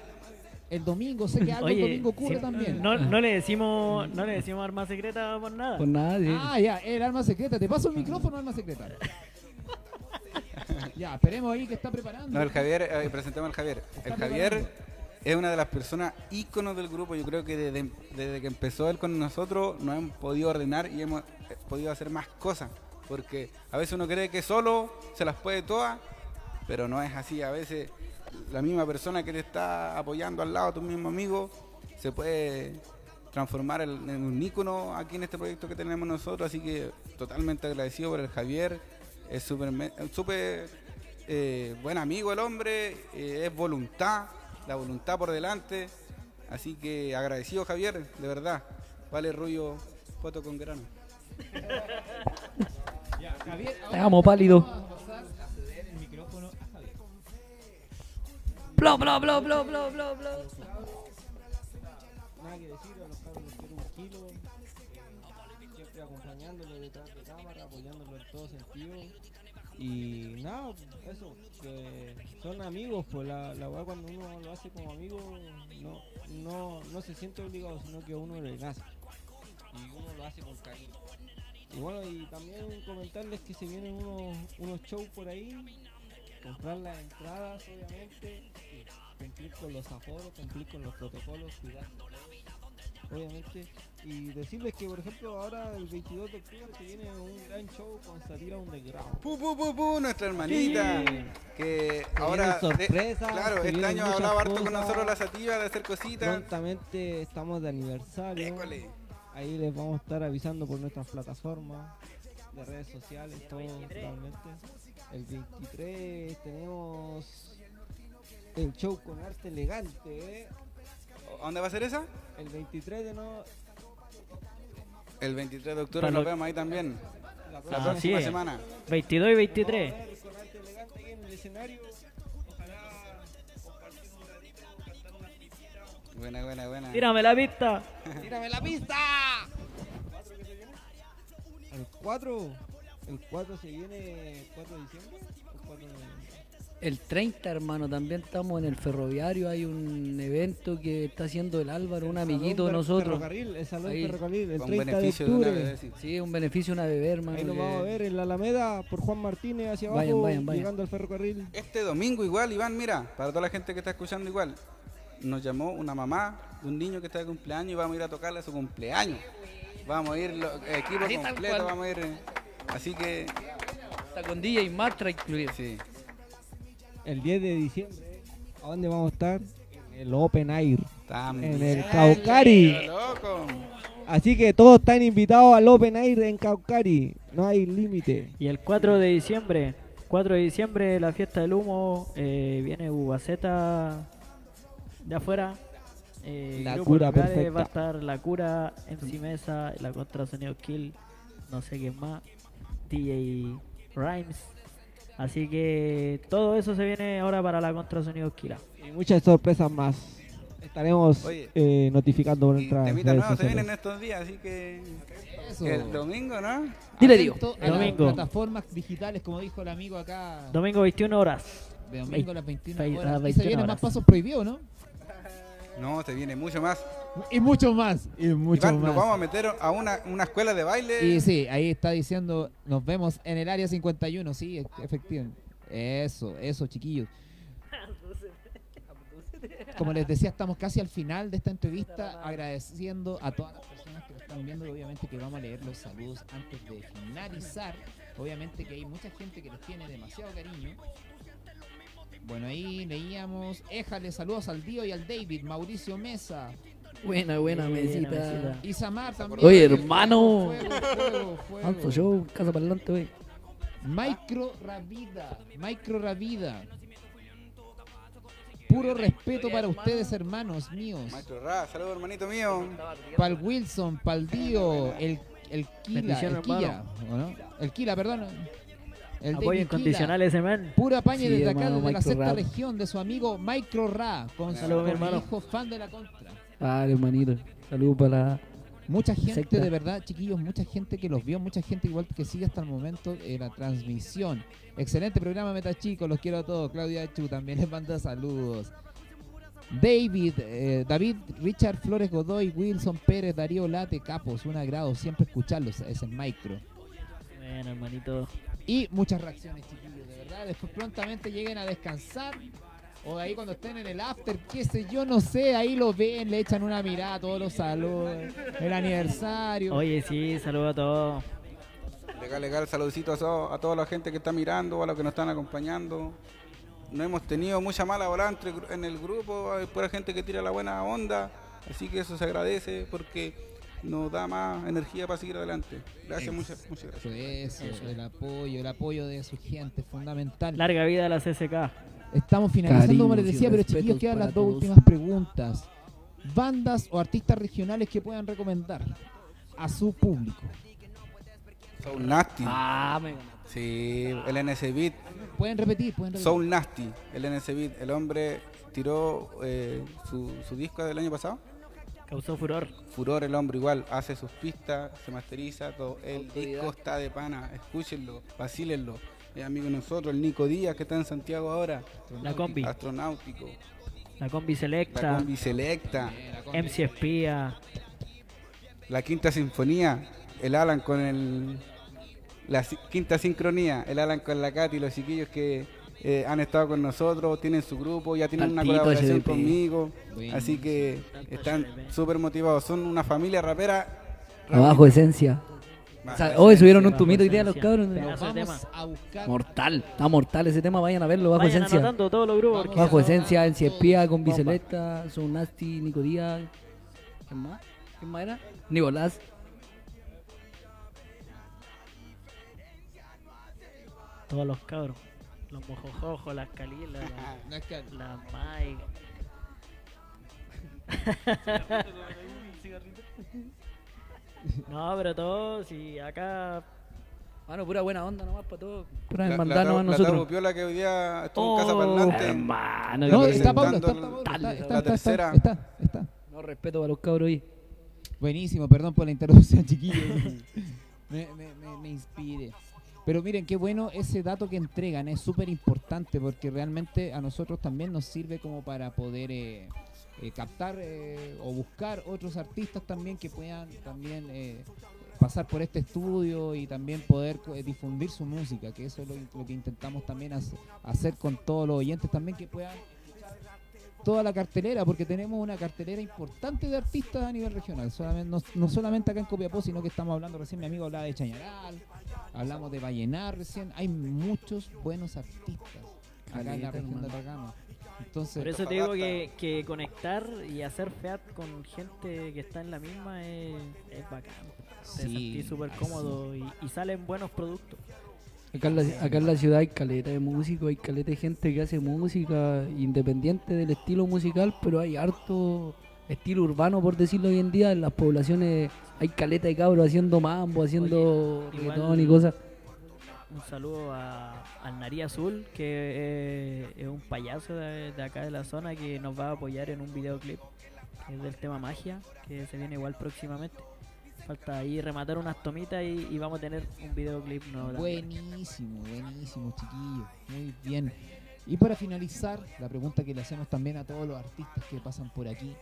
El domingo, sé que algo el domingo ocurre sí, también. no, no le decimos no le decimos arma secreta por nada. Por nada, sí. Ah, ya, el arma secreta. Te paso el micrófono, arma secreta. ya, esperemos ahí que está preparando. No, el Javier, eh, presentemos al Javier. El Javier preparando. es una de las personas íconos del grupo. Yo creo que desde, desde que empezó él con nosotros nos hemos podido ordenar y hemos eh, podido hacer más cosas. Porque a veces uno cree que solo se las puede todas, pero no es así. A veces la misma persona que te está apoyando al lado, tu mismo amigo, se puede transformar en, en un ícono aquí en este proyecto que tenemos nosotros. Así que totalmente agradecido por el Javier. Es súper súper eh, buen amigo el hombre, eh, es voluntad, la voluntad por delante. Así que agradecido Javier, de verdad. Vale Rullo, foto con grano. [laughs] Javier, Te amo, pálido. Blo, blo, blo, blo, blo, blo, blo. Nada acompañándolo detrás de cámara, apoyándolo en todo sentido. Y nada, eso, que son amigos, pues la, la weá cuando uno lo hace como amigo no, no, no se siente obligado, sino que uno le nace. Y uno lo hace con cariño. Y bueno, y también comentarles que se vienen unos, unos shows por ahí, comprar las entradas obviamente, cumplir con los aforos, cumplir con los protocolos, cuidar obviamente. Y decirles que, por ejemplo, ahora el 22 de octubre se viene un gran show con Satira Underground. Pu, pu, pu, pu, nuestra hermanita. Sí. Que ahora. vienen sorpresas, claro, este año hablaba harto con nosotros la sativa de hacer cositas. Prontamente estamos de aniversario. École. Ahí les vamos a estar avisando por nuestras plataformas de redes sociales, todo realmente. El 23 tenemos el show con arte elegante. ¿eh? ¿A ¿Dónde va a ser esa? El 23 de no, El 23 de octubre Para nos lo- vemos ahí también. la próxima Así próxima es. semana. 22 y 23. con arte elegante aquí en el escenario. Ojalá compartir un ratito, cantar una pipita. Buena, buena, buena. Tírame la pista. ¡Tírame la pista! El 4, el 4 se viene 4 de diciembre. o 4 de- El 30, hermano, también estamos en el ferroviario. Hay un evento que está haciendo el Álvaro, un el amiguito de nosotros. Ferrocarril, el salón Ahí. ferrocarril, el Con 30 de beneficio de una octubre. sí. Sí, un beneficio, una bebé, hermano. Ahí nos vamos a ver en la Alameda por Juan Martínez hacia abajo, Vayan, vayan, vayan. llegando al ferrocarril. Este domingo igual, Iván, mira, para toda la gente que está escuchando igual, nos llamó una mamá de un niño que está de cumpleaños y vamos a ir a tocarle a su cumpleaños. Vamos a ir, lo- equipo Así tal completo, cual. vamos a ir. eh, Así que, Está con DJ Matra incluido. sí. El 10 de diciembre, ¿a dónde vamos a estar? En el Open Air, También. en el Caucari. loco. Así que todos están invitados al Open Air en Caucari. No hay límite. Y el 4 de diciembre, 4 de diciembre, la fiesta del humo, eh, viene Ubaceta de afuera. Eh, La cura perfecta. Va a estar la cura, MC Mesa, la contra Sonido Kill, no sé quién más, DJ Rhymes. Así que todo eso se viene ahora para la contra Sonido Kill. Y muchas sorpresas más. Estaremos Oye, eh, notificando por nuestras redes nuevos se vienen estos días, así que. Eso. El domingo, ¿no? Dile. Atento a las Domingo. plataformas digitales, como dijo el amigo acá. Domingo 21 horas. Domingo a las 21 Vein- horas. Y se 21 vienen horas. más pasos prohibidos, ¿no? No, se viene mucho más. Y mucho más. Y mucho Iván, más. nos vamos a meter a una, una escuela de baile. Y sí, ahí está diciendo, nos vemos en el área 51, sí, efectivamente. Eso, eso, chiquillos. Como les decía, estamos casi al final de esta entrevista, agradeciendo a todas las personas que lo están viendo, obviamente que vamos a leer los saludos antes de finalizar. Obviamente que hay mucha gente que les tiene demasiado cariño. Bueno, ahí leíamos, éjale, saludos al Dio y al David, Mauricio Mesa, Buena, buena, Buena mesita. mesita. Isamar también. Oye, hermano. Fuego, fuego, fuego. Alto show, casa para adelante, wey. Micro Ravida, Micro Ravida. Puro respeto para ustedes, hermanos míos. Maestro Ra, saludos, hermanito mío. Pal Wilson, Pal Dio, el, el Kila, el Kila, ¿o no? El Kila, perdón. El Apoyo incondicional ese man. Pura paña Sí, desde acá, desde la sexta región, de su amigo Micro Ra, con su Saludos, mi hermano. hijo fan de la contra. Vale, hermanito. Saludos para. Mucha gente, Secta. de verdad, chiquillos, mucha gente que los vio, mucha gente igual que sigue hasta el momento en la transmisión. Excelente programa, Meta Chicos, los quiero a todos. Claudia Chu también [laughs] les manda saludos. David, eh, David, Richard Flores Godoy, Wilson Pérez, Darío Late, Capos, un agrado siempre escucharlos, es el micro. Bueno, hermanito. Y muchas reacciones, chiquillos, de verdad. Después prontamente lleguen a descansar. O ahí cuando estén en el after, qué sé yo, no sé, ahí lo ven, le echan una mirada a todos los saludos, el aniversario. Oye, sí, saludos a todos. Legal, legal, saludcitos a, a toda la gente que está mirando, a los que nos están acompañando. No hemos tenido mucha mala bola entre, gru- en el grupo, hay pura gente que tira la buena onda, así que eso se agradece porque nos da más energía para seguir adelante. Gracias, muchas, muchas gracias. Eso, el apoyo, el apoyo de su gente fundamental. Larga vida a la CSK. Estamos finalizando, como les decía, pero chiquillos, quedan las dos todos. últimas preguntas. Bandas o artistas regionales que puedan recomendar a su público. Soul Nasty. Ah, me. Sí, el NC Beat. Pueden repetir, pueden repetir. Soul Nasty, el NC Beat. El hombre tiró eh, su, su disco del año pasado. Causó furor. Furor el hombre igual, hace sus pistas, se masteriza todo. El disco está de pana, escúchenlo, vacílenlo. Es amigo de nosotros, el Nico Díaz que está en Santiago ahora. La combi. Astronáutico. La combi La selecta. combi selecta. MC Espía. La quinta sinfonía. El Alan con el. La quinta sincronía. El Alan con la Katy, los chiquillos que eh, han estado con nosotros, tienen su grupo, ya tienen una colaboración HDP. conmigo. Bueno. Así que están súper motivados. Son una familia rapera. Abajo esencia. O sea, hoy subieron un tumito día los cabros. De vamos tema. a buscar Mortal. Está mortal ese tema, vayan a verlo. Bajo Vayan esencia. todos los grupos. Bajo esencia, en Espía, con. Biceleta, Son Nasty, Nico Díaz. ¿Quién más? ¿Quién más era? Nicolás. Todos los cabros. Los mojojojos, las calilas, [laughs] que- la, la Mike. no, pero todos, y acá. Bueno, pura buena onda nomás para todos. Pura La, hermandad la, nomás la nosotros. Tabu Piola que hoy día estuvo Oh, en Casa Parlante. Hermano, No, está Pablo, está, Pablo, la está, está, está, tercera. está, está, está. No respeto para los cabros ahí. Buenísimo, perdón por la interrupción, [laughs] chiquillos. [laughs] me, me, me, me inspiré. Pero miren, qué bueno ese dato que entregan, es súper importante porque realmente a nosotros también nos sirve como para poder eh, eh, captar eh, o buscar otros artistas también que puedan también eh, pasar por este estudio y también poder eh, difundir su música, que eso es lo, lo que intentamos también hace- hacer con todos los oyentes también que puedan toda la cartelera, porque tenemos una cartelera importante de artistas a nivel regional. Solamente, no, no solamente acá en Copiapó, sino que estamos hablando recién, mi amigo hablaba de Chañaral, hablamos de Vallenar recién. Hay muchos buenos artistas acá en la región de. Atacama. Entonces, Por eso te digo que, que conectar y hacer feat con gente que está en la misma es, es bacán. Te Sí, sentís súper cómodo y, y salen buenos productos. Acá en, la, acá en la ciudad hay caleta de músicos, hay caleta de gente que hace música independiente del estilo musical, pero hay harto estilo urbano, por decirlo hoy en día. En las poblaciones hay caleta de cabros haciendo mambo, haciendo Oye, reggaetón y cosas. Un saludo a, al Nariz Azul, que eh, es un payaso de, de acá de la zona que nos va a apoyar en un videoclip que es del tema magia, que se viene igual próximamente. Falta ahí rematar unas tomitas y, y vamos a tener un videoclip nuevo. Buenísimo, buenísimo, chiquillos. Muy bien. Y para finalizar, la pregunta que le hacemos también a todos los artistas que pasan por aquí.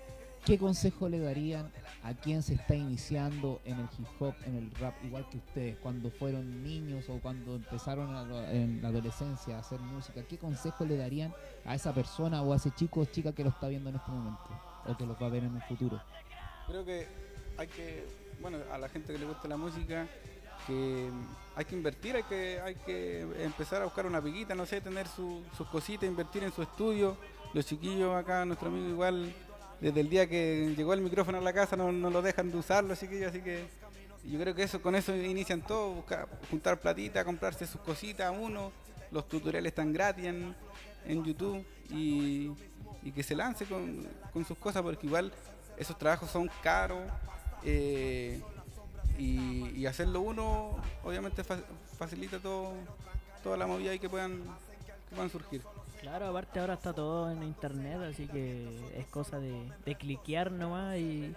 ¿Qué consejo le darían a quien se está iniciando en el hip hop, en el rap, igual que ustedes, cuando fueron niños o cuando empezaron en la adolescencia a hacer música? ¿Qué consejo le darían a esa persona o a ese chico o chica que lo está viendo en este momento o que lo va a ver en un futuro? Creo que hay que, bueno, a la gente que le gusta la música, que hay que invertir, hay que, hay que empezar a buscar una piquita, no sé, tener su- sus cositas, invertir en su estudio. Los chiquillos acá, nuestro amigo igual, desde el día que llegó el micrófono a la casa no, lo dejan de usar los chiquillos, así que yo creo que eso con eso inician todo, buscar, juntar platita, comprarse sus cositas uno, los tutoriales están gratis en, YouTube y, que se lance con, sus cosas porque igual esos trabajos son caros eh, y, hacerlo uno obviamente fa- facilita todo toda la movida y que que puedan surgir. Claro, aparte ahora está todo en internet, así que es cosa de, de cliquear nomás y,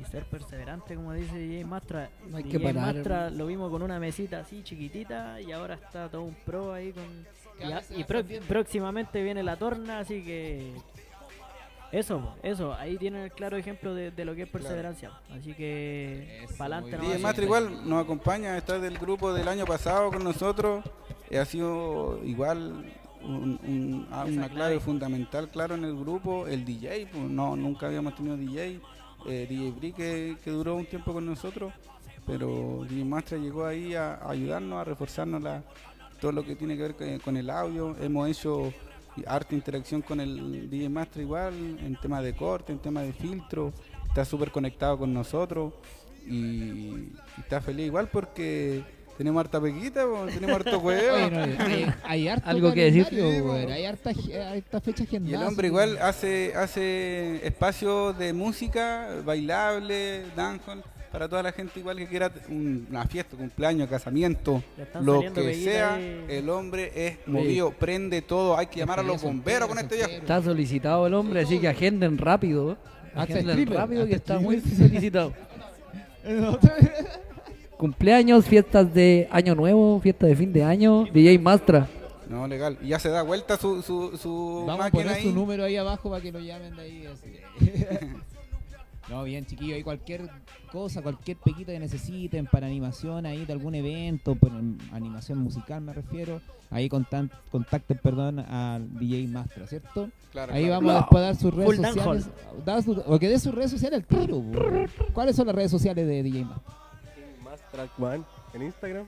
y ser perseverante, como dice DJ Mastra. No hay DJ que parar, Mastra lo vimos con una mesita así chiquitita y ahora está todo un pro ahí con... Y pro- próximamente viene la torna, así que... Eso, eso, ahí tienen el claro ejemplo de, de lo que es perseverancia. Así que, para adelante DJ. Mastra igual nos acompaña, está del grupo del año pasado con nosotros. eh, ha sido igual un- un- ah, una clave fundamental, claro, en el grupo. El DJ, pues no, nunca habíamos tenido DJ. Eh, DJ Bri que, que duró un tiempo con nosotros, pero DJ Mastra llegó ahí a, a ayudarnos, a reforzarnos la, todo lo que tiene que ver con, con el audio. Hemos hecho harta interacción con el DJ Mastra igual, en tema de corte, en tema de filtro. Está súper conectado con nosotros y, y está feliz igual porque tenemos harta pequita, po, tenemos harto [laughs] huevo. Oye, no, hay, [laughs] hay harto Algo que decir. calendario, Sí, weón, hay harta, harta fecha Y agendada. el hombre así igual hace hace espacios de música, bailable, dancehall, para toda la gente igual que quiera un- una fiesta, cumpleaños, casamiento, Ya están lo saliendo que peguitas sea, ahí. el hombre es movido, prende todo, hay que llamar a los bomberos con este viejo. Está solicitado el hombre, así que agenden rápido. Hasta Agenden stripper, rápido que hasta está muy stripper. solicitado. [laughs] Cumpleaños, fiestas de año nuevo, fiesta de fin de año, DJ Mastra. No, legal. Y ya se da vuelta su, su, su Vamos a poner ahí. su número ahí abajo para que lo llamen de ahí. así. [laughs] no, bien, chiquillos, ahí cualquier cosa, cualquier pequita que necesiten para animación ahí de algún evento, por em, animación musical me refiero, ahí contacten, perdón, al DJ Mastra, ¿cierto? Claro, Ahí claro. vamos a después dar sus redes Full sociales. Da su- o que dé sus redes sociales al tiro. ¿Cuáles son las redes sociales de DJ Mastra? Mastrat One en Instagram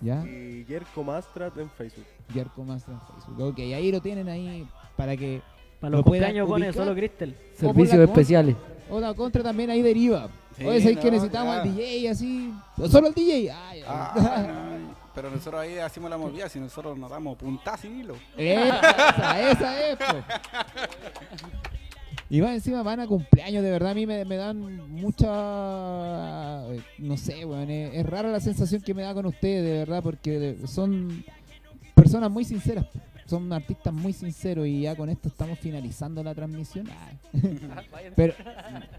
¿Ya? y Jerko Mastrat en Facebook. Yerko Mastra en Facebook. Ok, ahí lo tienen ahí para que Para Lo los cumpleaños pone ubicar. solo Cristel. Servicios especiales. O la contra también ahí deriva. Sí, Oye, ¿sabes que no, necesitamos ya. al DJ así? ¿O ¿Solo el DJ? Ay, ay. Ah, [laughs] no, pero nosotros ahí hacemos la movida, si nosotros nos damos puntas sin hilo. esa, esa es, po. [laughs] Y más encima van a cumpleaños, de verdad a mí me, me dan mucha... No sé, weón, es, es rara la sensación que me da con ustedes, de verdad, porque son personas muy sinceras. Son artistas muy sinceros y ya con esto estamos finalizando la transmisión. Ah. [laughs] pero,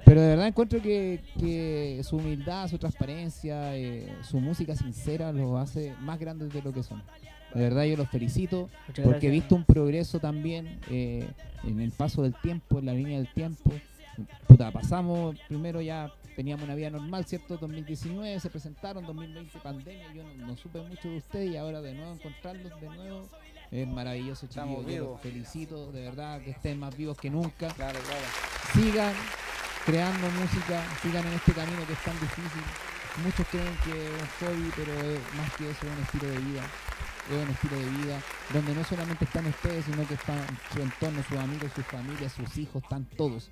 pero de verdad encuentro que, que su humildad, su transparencia, eh, su música sincera los hace más grandes de lo que son. De verdad yo los felicito Muchas porque he visto un progreso también eh, en el paso del tiempo, en la línea del tiempo. Puta, pasamos, primero ya teníamos una vida normal, ¿cierto? 2019 se presentaron, 2020 pandemia, yo no, no supe mucho de ustedes y ahora de nuevo encontrarlos de nuevo Es maravilloso, Estamos chiquillos. Yo vivos. los felicito, de verdad, que estén más vivos que nunca. Claro, claro. Sigan creando música, sigan en este camino que es tan difícil. Muchos creen que es un hobby, pero es más que eso, es un estilo de vida. Es un estilo de vida donde no solamente están ustedes, sino que están su entorno, sus amigos, sus familias, sus hijos, están todos.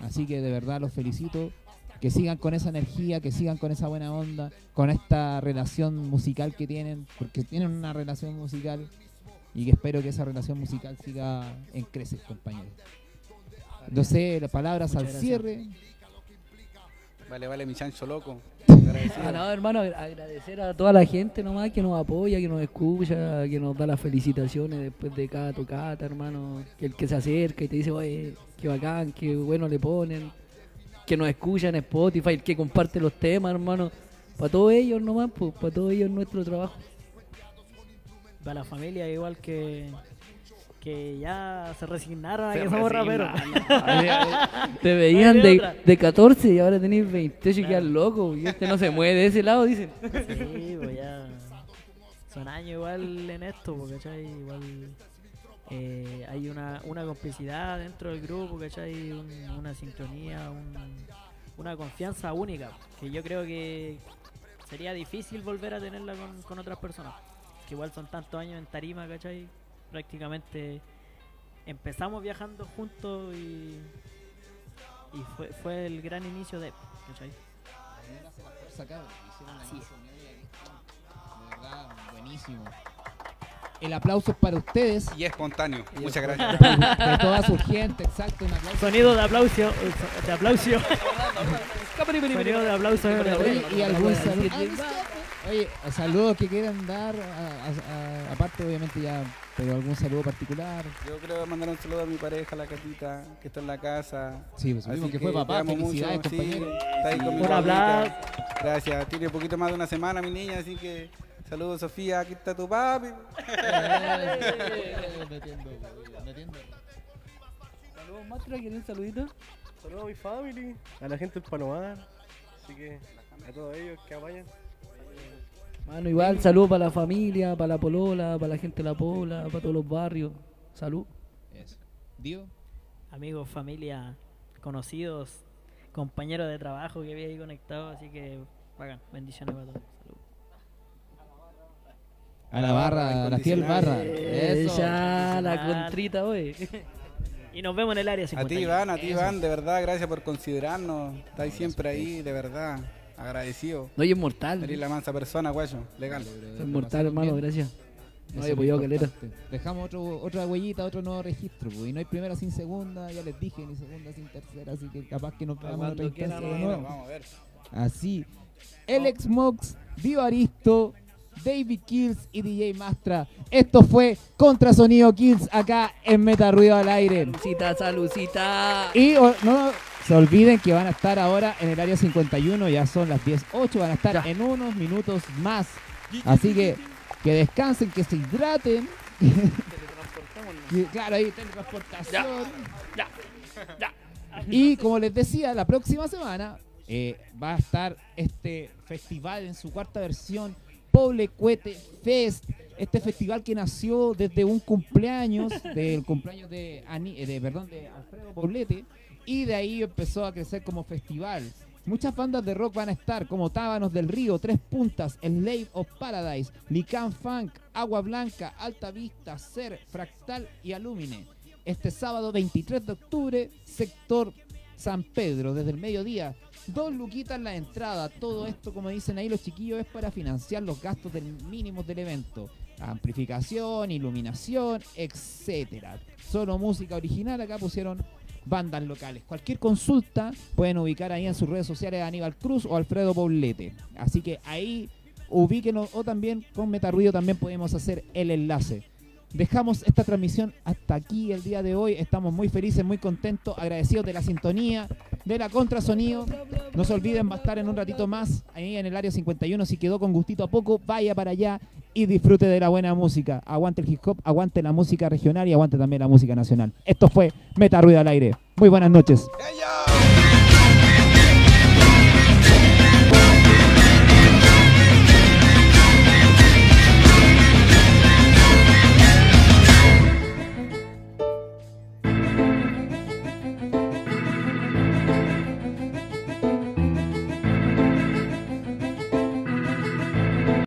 Así que de verdad los felicito. Que sigan con esa energía, que sigan con esa buena onda, con esta relación musical que tienen, porque tienen una relación musical y que espero que esa relación musical siga en creces, compañeros. No sé, las palabras Muchas al gracias. cierre. Vale, vale, mi chancho loco. Ah, no, hermano, agra- agradecer a toda la gente nomás que nos apoya, que nos escucha, que nos da las felicitaciones después de cada tocata, hermano. Que el que se acerca y te dice, oye, qué bacán, qué bueno le ponen. Que nos escucha en Spotify, el que comparte los temas, hermano. Para todos ellos nomás, pues, para todos ellos es nuestro trabajo. Para la familia, igual que. Que ya se resignaron a que somos raperos. [laughs] Te veían de de, otra. de 14 y ahora tenés 28 y quedas loco. Y este no se mueve de ese lado, dicen. Sí, pues ya. Son años igual en esto, porque ¿cachai? Igual eh, hay una, una complicidad dentro del grupo, ¿cachai? Un- una sincronía, un- una confianza única, que yo creo que sería difícil volver a tenerla con, con otras personas. Que igual son tantos años en tarima, ¿cachai? Prácticamente empezamos viajando juntos y, y fue, fue el gran inicio de, ¿cachai? Así es. De verdad, buenísimo. El aplauso es para ustedes. Y espontáneo. Muchas gracias. [laughs] De todas urgente, exacto. Un aplauso. Sonido de aplauso, de aplauso. [laughs] Sonido de aplauso. Y algún saludo. Oye, saludos que quieran dar, aparte obviamente ya, pero algún saludo particular. Yo quiero mandar un saludo a mi pareja, la Catita, que está en la casa. Sí, pues, Así supimos que fue papá, felicidades, mucho, sí, compañero. está ahí con mi. Gracias. Tiene un poquito más de una semana mi niña, así que saludos Sofía, aquí está tu papi. [laughs] Saludos, Mastra, ¿quieren un saludito? Saludos a mi family, a la gente del Panomar. Así que a todos ellos que apañan. Mano, igual, saludos para la familia, para la polola, para la gente de la pola, para todos los barrios. Salud. Eso. Dio. Amigos, familia, conocidos, compañeros de trabajo que había ahí conectados, así que bacán, bendiciones para todos. Salud. A la barra, a la fiel barra. Eso. ya, la contrita, hoy. [laughs] Y nos vemos en el área A 50. ti, Iván, a ti, Iván, de verdad, gracias por considerarnos. Estáis siempre ahí, de verdad. Agradecido. No, y es mortal. Eres la mansa persona, guayo. Legal. Es mortal, hermano, gracias. No había apoyado caleta. Dejamos otro, otra huellita, otro nuevo registro. pues, y no hay primera sin segunda, ya les dije, ni segunda sin tercera, así que capaz que nos en otra instancia de nuevo. Vamos a ver. Así. Alex Mox, Dio Aristo, David Kills y DJ Mastra. Esto fue Contrasonido Kills acá en Meta Ruido al Aire. Salucita, salucita. Y o- no se olviden que van a estar ahora en el área 51, ya son las 10.08, van a estar en unos minutos más. Así que que descansen, que se hidraten. [laughs] Claro, ahí teletransportación. Y como les decía, la próxima semana eh, va a estar este festival en su cuarta versión, Poble Cuete Fest. Este festival que nació desde un cumpleaños, del cumpleaños de, Ani- eh, de, perdón, de Alfredo Poblete, y de ahí empezó a crecer como festival. Muchas bandas de rock van a estar, como Tábanos del Río, Tres Puntas, Slave of Paradise, Lican Funk, Agua Blanca, Alta Vista, Ser, Fractal y Alumine. Este sábado 23 de octubre, sector San Pedro, desde el mediodía. Dos luquitas la entrada. Todo esto, como dicen ahí los chiquillos, es para financiar los gastos del mínimos del evento. Amplificación, iluminación, etcétera. Solo música original. Acá pusieron bandas locales. Cualquier consulta pueden ubicar ahí en sus redes sociales a Aníbal Cruz o Alfredo Poblete. Así que ahí ubíquenos o también con Metarruido también podemos hacer el enlace. Dejamos esta transmisión hasta aquí el día de hoy. Estamos muy felices, muy contentos, agradecidos de la sintonía, de la contrasonido. No se olviden, va a estar en un ratito más ahí en el área 51. Si quedó con gustito a poco, vaya para allá y disfrute de la buena música. Aguante el hip hop, aguante la música regional y aguante también la música nacional. Esto fue Meta Ruido al aire. Muy buenas noches. ¡Hey, yo!